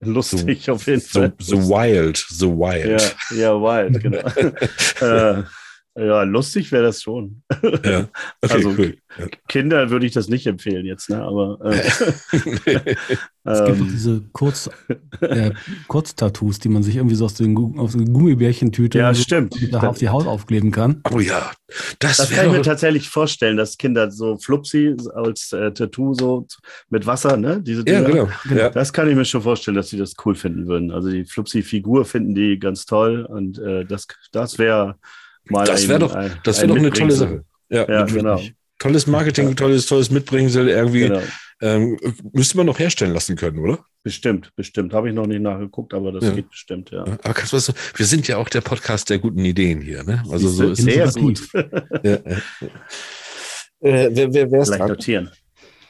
lustig so, auf jeden Fall. So, so wild, so wild. Ja, ja wild, genau. ja, lustig wäre das schon. Ja. Okay, also cool. ja. Kinder würde ich das nicht empfehlen jetzt, ne? Aber äh, es gibt ähm, diese Kurz, äh, Kurztattoos, die man sich irgendwie so aus den, aus den Gummibärchentüte ja, stimmt. auf die Haut aufkleben kann. Oh ja, das, das kann ich mir tatsächlich vorstellen, dass Kinder so Flupsi als äh, Tattoo so mit Wasser, ne? Diese Dinger, ja, genau. genau. Das kann ich mir schon vorstellen, dass sie das cool finden würden. Also die Flupsi-Figur finden die ganz toll und äh, das, das wäre mal Das wäre doch, das wär doch eine tolle Sache. Ja, ja genau. Tolles Marketing, ja. tolles, tolles Mitbringsel irgendwie. Genau. Ähm, müsste man noch herstellen lassen können, oder? Bestimmt, bestimmt. Habe ich noch nicht nachgeguckt, aber das ja. geht bestimmt, ja. Aber kannst du, wir sind ja auch der Podcast der guten Ideen hier, ne? Also so ist sehr gut. ja, ja. Äh, wer wer wär's Vielleicht notieren.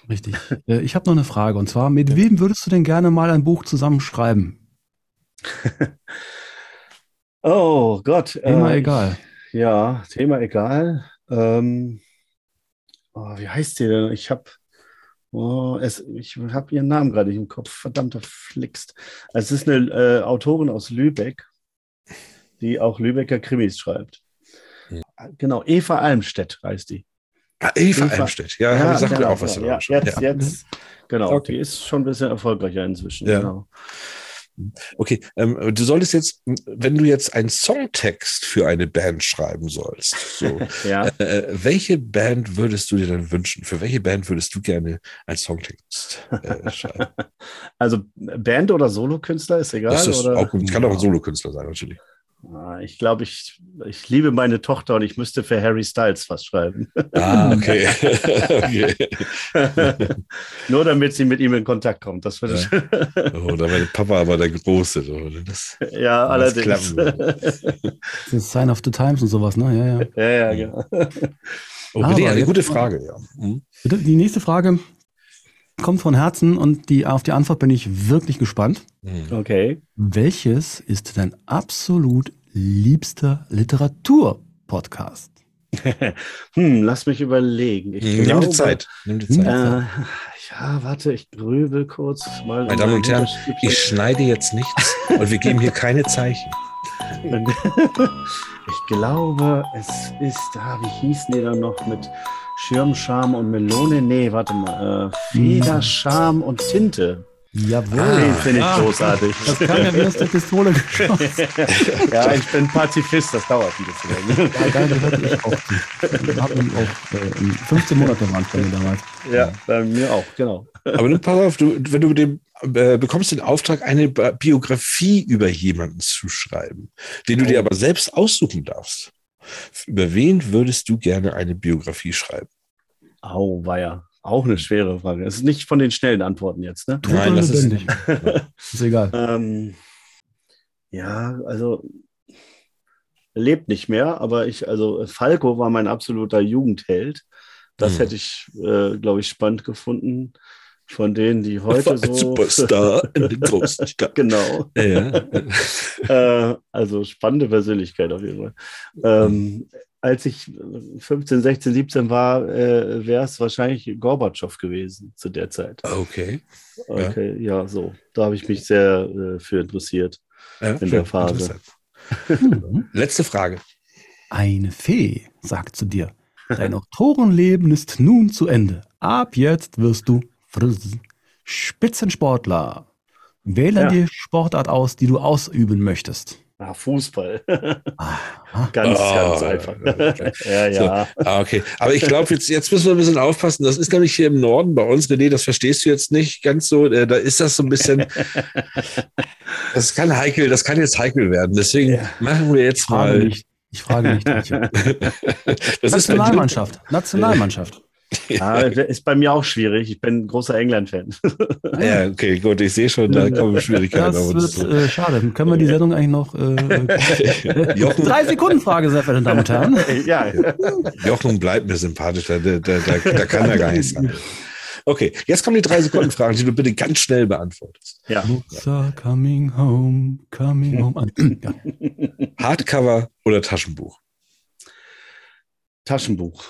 Richtig. Äh, ich habe noch eine Frage und zwar: Mit wem würdest du denn gerne mal ein Buch zusammenschreiben? oh Gott. Thema äh, egal. Ja, Thema egal. Ähm, oh, wie heißt die denn? Ich habe oh, ich habe ihren Namen gerade nicht im Kopf. Verdammter Flixt. Es ist eine äh, Autorin aus Lübeck, die auch Lübecker Krimis schreibt. Hm. Genau, Eva Almstedt heißt die. Ah, Eva, Eva Almstedt, ja, ja sagt genau, mir auch was. Ja, jetzt, ja. jetzt, genau, okay. die ist schon ein bisschen erfolgreicher inzwischen. Ja. Genau. Okay, ähm, du solltest jetzt, wenn du jetzt einen Songtext für eine Band schreiben sollst, so, ja. äh, welche Band würdest du dir dann wünschen? Für welche Band würdest du gerne einen Songtext äh, schreiben? Also Band oder Solokünstler ist egal. Das ist oder? Auch, kann auch ein Solokünstler sein, natürlich. Ah, ich glaube, ich, ich liebe meine Tochter und ich müsste für Harry Styles was schreiben. Ah, okay. okay. Nur damit sie mit ihm in Kontakt kommt. Das würde ja. Oh, da war Papa aber der Große. Das, ja, allerdings. Das ist Sign of the Times und sowas, ne? Ja, ja. Ja, ja, genau. Oh, bitte, eine gute Frage, ja. Mhm. Die nächste Frage kommt von Herzen und die, auf die Antwort bin ich wirklich gespannt. Mhm. Okay. Welches ist dein absolut liebster Literaturpodcast? hm, lass mich überlegen. Ich Nimm glaube, dir Zeit. Nimm dir Zeit. Äh, ja, warte, ich grübel kurz. Mal Meine Damen und Herren, ich schneide jetzt nichts und wir geben hier keine Zeichen. ich glaube, es ist, ah, wie hießen die dann noch mit Schirmscham und Melone. Nee, warte mal. Äh, Federscham und Tinte. Jawohl. Ah, den finde ich ah, großartig. Das kam ja wie aus der Pistole geschossen. ja, ich bin Pazifist, das dauert ein bisschen. ja, da gehörte ich auch. Ich habe auch äh, 15 Monate waren von mir damals. Ja, bei mir auch, genau. Aber du, pass auf, du, wenn du den, äh, bekommst den Auftrag, eine Biografie über jemanden zu schreiben, den du dir aber selbst aussuchen darfst. Über wen würdest du gerne eine Biografie schreiben? Au, war ja auch eine schwere Frage. Es ist nicht von den schnellen Antworten jetzt, ne? Nein, das ist, ist egal. Ähm, ja, also lebt nicht mehr, aber ich, also Falco war mein absoluter Jugendheld. Das hm. hätte ich, äh, glaube ich, spannend gefunden von denen, die heute so. Superstar in den großen Stadt. genau. Ja. äh, also spannende Persönlichkeit auf jeden Fall. Ähm, als ich 15, 16, 17 war, äh, wäre es wahrscheinlich Gorbatschow gewesen zu der Zeit. Okay. Okay, ja, ja so. Da habe ich mich sehr äh, für interessiert ja, in der Phase. Letzte Frage. Eine Fee sagt zu dir, dein Autorenleben ist nun zu Ende. Ab jetzt wirst du Spitzensportler. Wähle ja. die Sportart aus, die du ausüben möchtest. Ah, Fußball. Ah, ganz, oh, ganz einfach. ja, ja. So, ah, okay. Aber ich glaube, jetzt, jetzt müssen wir ein bisschen aufpassen. Das ist nämlich hier im Norden bei uns, René, das verstehst du jetzt nicht ganz so. Äh, da ist das so ein bisschen. das kann heikel, das kann jetzt heikel werden. Deswegen ja. machen wir jetzt mal. Nicht. Ich frage nicht. das Nationalmannschaft. Nationalmannschaft. Ja, ist bei mir auch schwierig. Ich bin großer England-Fan. ja, okay, gut. Ich sehe schon, da kommen Schwierigkeiten. Das wird äh, schade. Können wir die Sendung eigentlich noch äh, drei Sekunden Frage, sehr verehrte Damen und Herren. ja. Jochen bleibt mir sympathisch. Da, da, da, da kann er gar nichts sagen. Okay, jetzt kommen die drei Sekunden Fragen, die du bitte ganz schnell beantwortest. Ja. Looks coming home, coming home. ja. Hardcover oder Taschenbuch? Taschenbuch.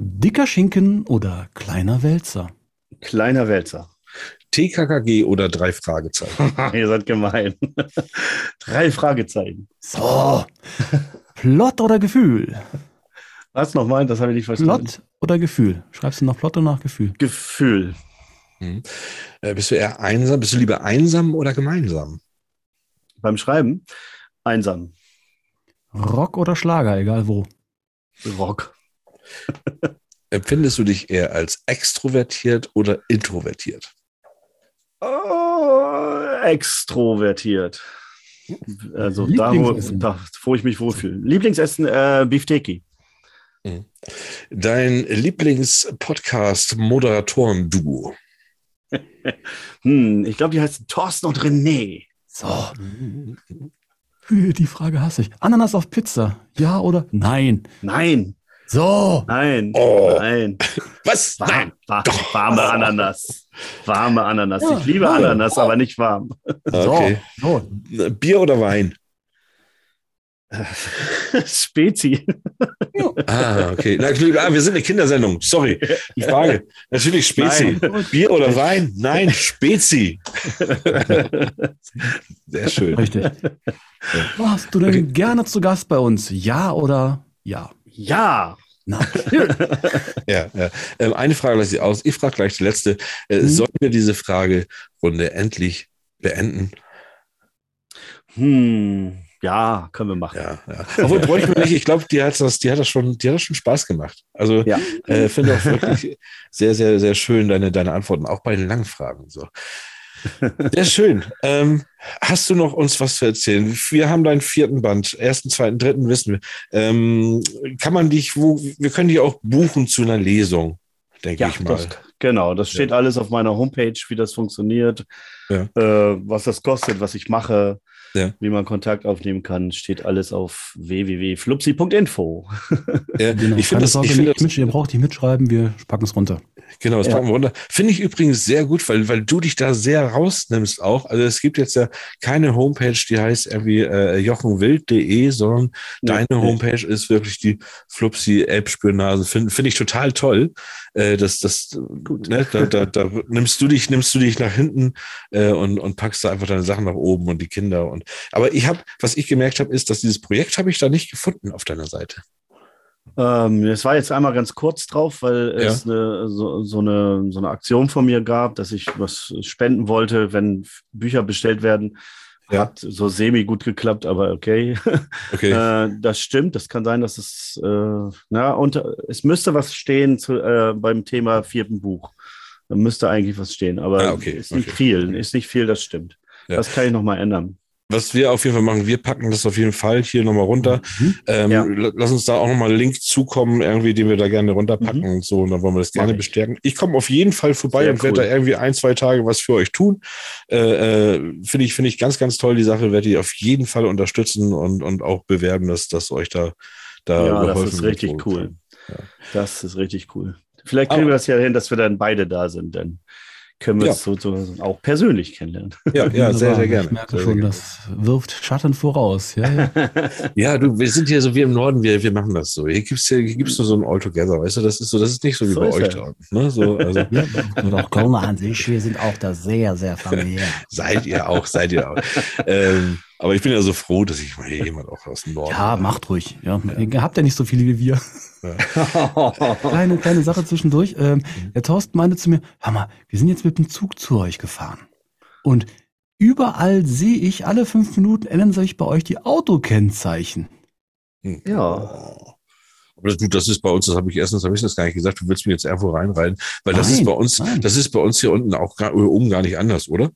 Dicker Schinken oder kleiner Wälzer? Kleiner Wälzer. TKKG oder drei Fragezeichen? Ihr seid gemein. drei Fragezeichen. So. Plot oder Gefühl? Was nochmal? Das habe ich nicht verstanden. Plot oder Gefühl? Schreibst du noch Plot oder nach Gefühl? Gefühl. Hm. Äh, bist du eher einsam? Bist du lieber einsam oder gemeinsam? Beim Schreiben? Einsam. Rock oder Schlager, egal wo. Rock. Empfindest du dich eher als extrovertiert oder introvertiert? Oh, extrovertiert. Also da wo, da, wo ich mich wohlfühle. Lieblingsessen, äh, Beefteki. Mhm. Dein Lieblingspodcast-Moderatoren-Duo? hm, ich glaube, die heißen Thorsten und René. So. Die Frage hasse ich. Ananas auf Pizza. Ja oder nein? Nein. So. Nein. Oh. Nein. Was? Nein. War, warme Ananas. Warme Ananas. Ja, ich liebe ja, Ananas, aber nicht warm. Okay. So. Bier oder Wein? Spezi. ah, okay. Na, ah, wir sind eine Kindersendung. Sorry. Die Frage. Natürlich Spezi. Nein. Bier oder Wein? Nein, Spezi. Sehr schön. Richtig. Warst du denn okay. gerne zu Gast bei uns? Ja oder ja? Ja. ja, ja. Ähm, eine Frage lasse ich aus. Ich frage gleich die letzte. Äh, mhm. Sollen wir diese Fragerunde endlich beenden? Hm, ja, können wir machen. Ja, ja. Obwohl bräuchten wir nicht. Ich glaube, die hat das, die hat das schon, die hat das schon Spaß gemacht. Also ja. äh, finde auch wirklich sehr, sehr, sehr schön deine, deine Antworten, auch bei den langen Fragen. So. Sehr schön. Ähm, hast du noch uns was zu erzählen? Wir haben deinen vierten Band, ersten, zweiten, dritten wissen wir. Ähm, kann man dich, wo, wir können dich auch buchen zu einer Lesung, denke ja, ich mal. Das, genau, das steht ja. alles auf meiner Homepage, wie das funktioniert, ja. äh, was das kostet, was ich mache. Ja. Wie man Kontakt aufnehmen kann, steht alles auf www.flupsi.info. Ja, genau. Ich finde das, ich find das, ihr braucht nicht mitschreiben, wir packen es runter. Genau, das ja. packen wir runter. Finde ich übrigens sehr gut, weil, weil du dich da sehr rausnimmst auch. Also es gibt jetzt ja keine Homepage, die heißt irgendwie äh, jochenwild.de, sondern ja, deine Homepage ist wirklich die Flupsi-App-Spürnase. Finde find ich total toll. Äh, das, das, gut. Ne, da, da, da nimmst du dich, nimmst du dich nach hinten äh, und, und packst da einfach deine Sachen nach oben und die Kinder und aber ich habe, was ich gemerkt habe, ist, dass dieses Projekt habe ich da nicht gefunden auf deiner Seite. Ähm, es war jetzt einmal ganz kurz drauf, weil ja. es eine, so, so, eine, so eine Aktion von mir gab, dass ich was spenden wollte, wenn Bücher bestellt werden. Ja. Hat so semi gut geklappt, aber okay. okay. äh, das stimmt. Das kann sein, dass es, äh, na, und es müsste was stehen zu, äh, beim Thema vierten Buch. Da müsste eigentlich was stehen, aber ah, okay. ist nicht okay. viel. Ist nicht viel, das stimmt. Ja. Das kann ich nochmal ändern was wir auf jeden Fall machen, wir packen das auf jeden Fall hier nochmal runter. Mhm. Ähm, ja. Lass uns da auch nochmal einen Link zukommen, irgendwie, den wir da gerne runterpacken mhm. und so. Und dann wollen wir das gerne bestärken. Ich komme auf jeden Fall vorbei Sehr und werde da irgendwie ein, zwei Tage was für euch tun. Äh, äh, Finde ich, finde ich ganz, ganz toll. Die Sache werde ich auf jeden Fall unterstützen und, und auch bewerben, dass, dass euch da, da ja, das ist richtig cool. Ja. Das ist richtig cool. Vielleicht kriegen Aber, wir das ja hin, dass wir dann beide da sind, denn können wir ja. es sozusagen auch persönlich kennenlernen. Ja, ja, sehr, sehr gerne. Ich merke sehr schon, das wirft Schatten voraus. Ja, ja. ja, du, wir sind hier so wie im Norden, wir, wir machen das so. Hier gibt es hier gibt's nur so ein All-Together, weißt du, das ist so, das ist nicht so wie so bei euch da. Ne? So, also. ja, und auch Kölner an sich, wir sind auch da sehr, sehr familiär. seid ihr auch, seid ihr auch. ähm, aber ich bin ja so froh, dass ich mal jemand auch aus dem Norden. Ja, macht ruhig. Ja. Ihr habt ja nicht so viele wie wir. Ja. kleine, kleine Sache zwischendurch. Ähm, der Thorsten meinte zu mir, hör mal, wir sind jetzt mit dem Zug zu euch gefahren. Und überall sehe ich, alle fünf Minuten ändern sich bei euch die Autokennzeichen. Hm. Ja. Aber das, das ist bei uns, das habe ich erstens, habe ich das gar nicht gesagt, du willst mir jetzt irgendwo reinrein, weil das nein, ist bei uns, nein. das ist bei uns hier unten auch gar, oben gar nicht anders, oder?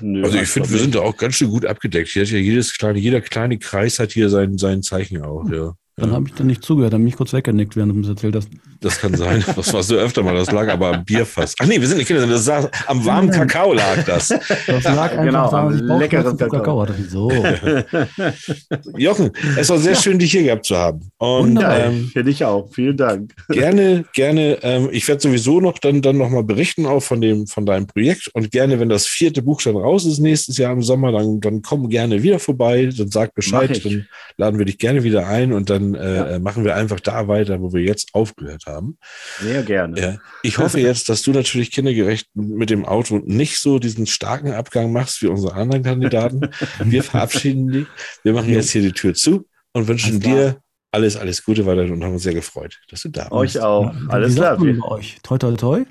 Nö, also ich finde, wir sind da auch ganz schön gut abgedeckt. Hier hat ja jedes kleine, jeder kleine Kreis hat hier sein, sein Zeichen auch, ja. Dann ja. habe ich dann nicht zugehört, dann bin ich kurz weggenickt, während du mir erzählt hast. Das kann sein. Das war so öfter mal. Das lag aber am Bierfass. Ach nee, wir sind nicht Kinder. Das lag, am warmen Kakao lag das. Das lag einfach genau, am leckeren Kakao. Kakao. So. Jochen, es war sehr schön, dich hier gehabt zu haben. Und ähm, finde ich auch. Vielen Dank. Gerne, gerne. Ähm, ich werde sowieso noch dann, dann noch mal berichten auch von dem, von deinem Projekt. Und gerne, wenn das vierte Buch dann raus ist nächstes Jahr im Sommer, dann, dann komm gerne wieder vorbei. Dann sag Bescheid. Dann laden wir dich gerne wieder ein und dann äh, ja. machen wir einfach da weiter, wo wir jetzt aufgehört haben haben. Sehr gerne. Ja. Ich hoffe jetzt, dass du natürlich kindergerecht mit dem Auto nicht so diesen starken Abgang machst wie unsere anderen Kandidaten. Wir verabschieden dich. Wir machen jetzt hier die Tür zu und wünschen dir alles, alles Gute weiter und haben uns sehr gefreut, dass du da bist. Euch auch. Ja, alles klar. euch. Toi, toi, toi.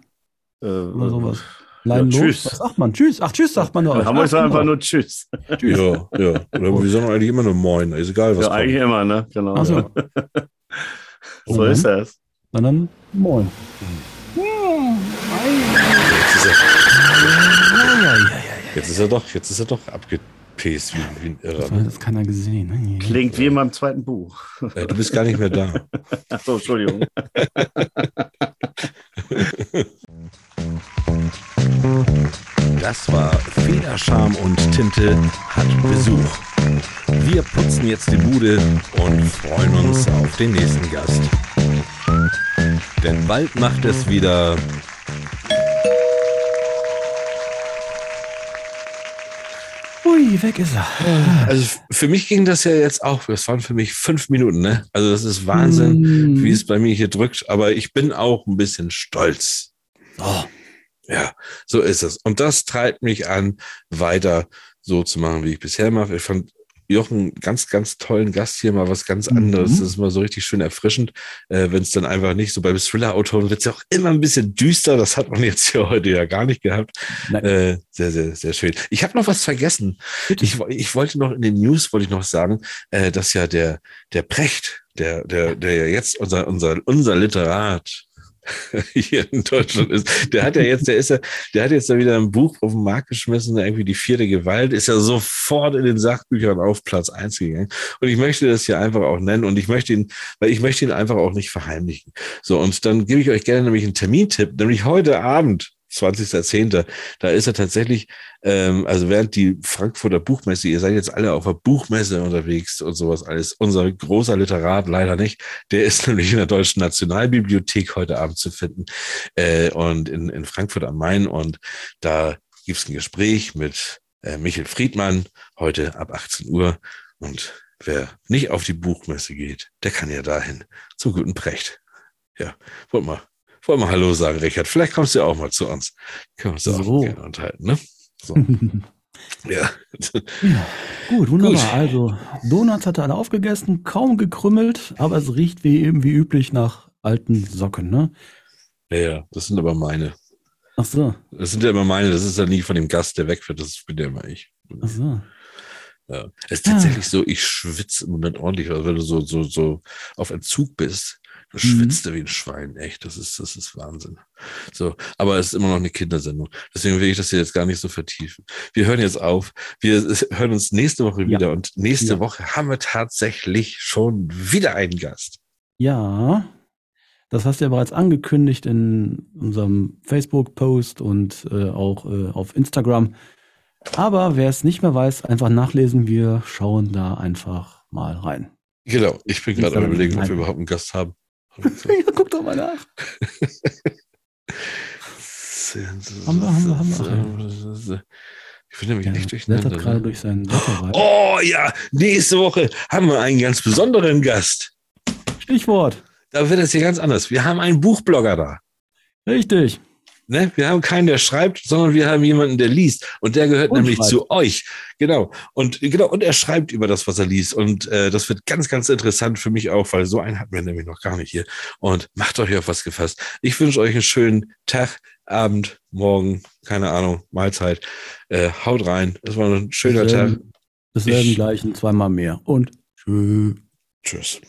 Äh, Oder sowas. Lein ja, tschüss. Was sagt man? Tschüss. Ach, tschüss sagt man doch. Dann haben wir uns einfach nur Tschüss. tschüss. Ja, ja. Oder wir sagen eigentlich immer nur Moin. Ist egal, was Ja, kommt. eigentlich immer, ne? Genau. Ach so. so ist das. Na dann, moin. Jetzt ist er, doch, jetzt ist er doch abgepäst wie, wie ein Irrer. Das, hat keiner gesehen. Ne? Klingt wie in meinem zweiten Buch. Ja, du bist gar nicht mehr da. Achso, Entschuldigung. Das war Federscham und Tinte hat Besuch. Wir putzen jetzt die Bude und freuen uns auf den nächsten Gast. Denn bald macht es wieder. Ui, weg ist er. Also für mich ging das ja jetzt auch, das waren für mich fünf Minuten, ne? Also das ist Wahnsinn, mm. wie es bei mir hier drückt, aber ich bin auch ein bisschen stolz. Oh. Ja, so ist es. Und das treibt mich an, weiter so zu machen, wie ich bisher mache. Ich fand Jochen ganz, ganz tollen Gast hier, mal was ganz anderes. Mhm. Das ist mal so richtig schön erfrischend, äh, wenn es dann einfach nicht so beim Thriller-Autoren wird es ja auch immer ein bisschen düster. Das hat man jetzt hier heute ja gar nicht gehabt. Äh, sehr, sehr, sehr schön. Ich habe noch was vergessen. Ich, ich wollte noch in den News wollte ich noch sagen, äh, dass ja der, der Precht, der, der, der ja jetzt unser, unser, unser Literat hier in Deutschland ist. Der hat ja jetzt, der ist ja, der hat jetzt da wieder ein Buch auf den Markt geschmissen, irgendwie die vierte Gewalt, ist ja sofort in den Sachbüchern auf Platz eins gegangen. Und ich möchte das hier einfach auch nennen und ich möchte ihn, weil ich möchte ihn einfach auch nicht verheimlichen. So, und dann gebe ich euch gerne nämlich einen Termintipp, nämlich heute Abend 20.10. Da ist er tatsächlich, ähm, also während die Frankfurter Buchmesse, ihr seid jetzt alle auf der Buchmesse unterwegs und sowas alles. Unser großer Literat leider nicht. Der ist nämlich in der Deutschen Nationalbibliothek heute Abend zu finden äh, und in, in Frankfurt am Main. Und da gibt's ein Gespräch mit äh, Michael Friedmann heute ab 18 Uhr. Und wer nicht auf die Buchmesse geht, der kann ja dahin zum guten Precht. Ja, wollt mal wollen wir Hallo sagen, Richard. Vielleicht kommst du ja auch mal zu uns. Können wir uns so. auch gerne unterhalten, ne? So. ja. ja. Gut, wunderbar. Gut. Also, Donuts hat er alle aufgegessen, kaum gekrümmelt, aber es riecht wie eben wie üblich nach alten Socken, ne? Ja, ja, das sind aber meine. Ach so. Das sind ja immer meine, das ist ja nie von dem Gast, der wegfährt, das bin ja immer ich. Ach so. Ja. Es ist tatsächlich ja. so, ich schwitze im Moment ordentlich, also wenn du so, so, so auf Entzug bist, schwitzt mhm. wie ein Schwein, echt. Das ist, das ist Wahnsinn. So, aber es ist immer noch eine Kindersendung. Deswegen will ich das hier jetzt gar nicht so vertiefen. Wir hören jetzt auf. Wir hören uns nächste Woche wieder ja. und nächste ja. Woche haben wir tatsächlich schon wieder einen Gast. Ja, das hast du ja bereits angekündigt in unserem Facebook-Post und äh, auch äh, auf Instagram. Aber wer es nicht mehr weiß, einfach nachlesen. Wir schauen da einfach mal rein. Genau, ich bin gerade am überlegen, ob wir überhaupt einen Gast haben. Ja, guck doch mal nach. haben wir, haben wir, haben wir. Ich finde nämlich ja, nicht durcheinander. gerade ne? durch seinen Oh ja, nächste Woche haben wir einen ganz besonderen Gast. Stichwort. Da wird es hier ganz anders. Wir haben einen Buchblogger da. Richtig. Ne? Wir haben keinen, der schreibt, sondern wir haben jemanden, der liest. Und der gehört und nämlich schreibt. zu euch. Genau. Und genau, und er schreibt über das, was er liest. Und äh, das wird ganz, ganz interessant für mich auch, weil so einen hatten wir nämlich noch gar nicht hier. Und macht euch auf was gefasst. Ich wünsche euch einen schönen Tag, Abend, morgen, keine Ahnung, Mahlzeit. Äh, haut rein. Das war ein schöner Tag. Das werden gleich zweimal mehr. Und tschüss. Tschüss.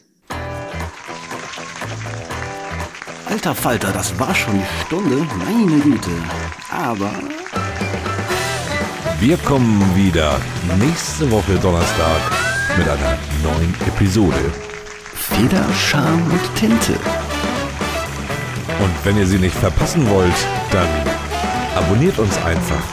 Alter Falter, das war schon die Stunde. Meine Güte. Aber. Wir kommen wieder nächste Woche Donnerstag mit einer neuen Episode. Feder, Charme und Tinte. Und wenn ihr sie nicht verpassen wollt, dann abonniert uns einfach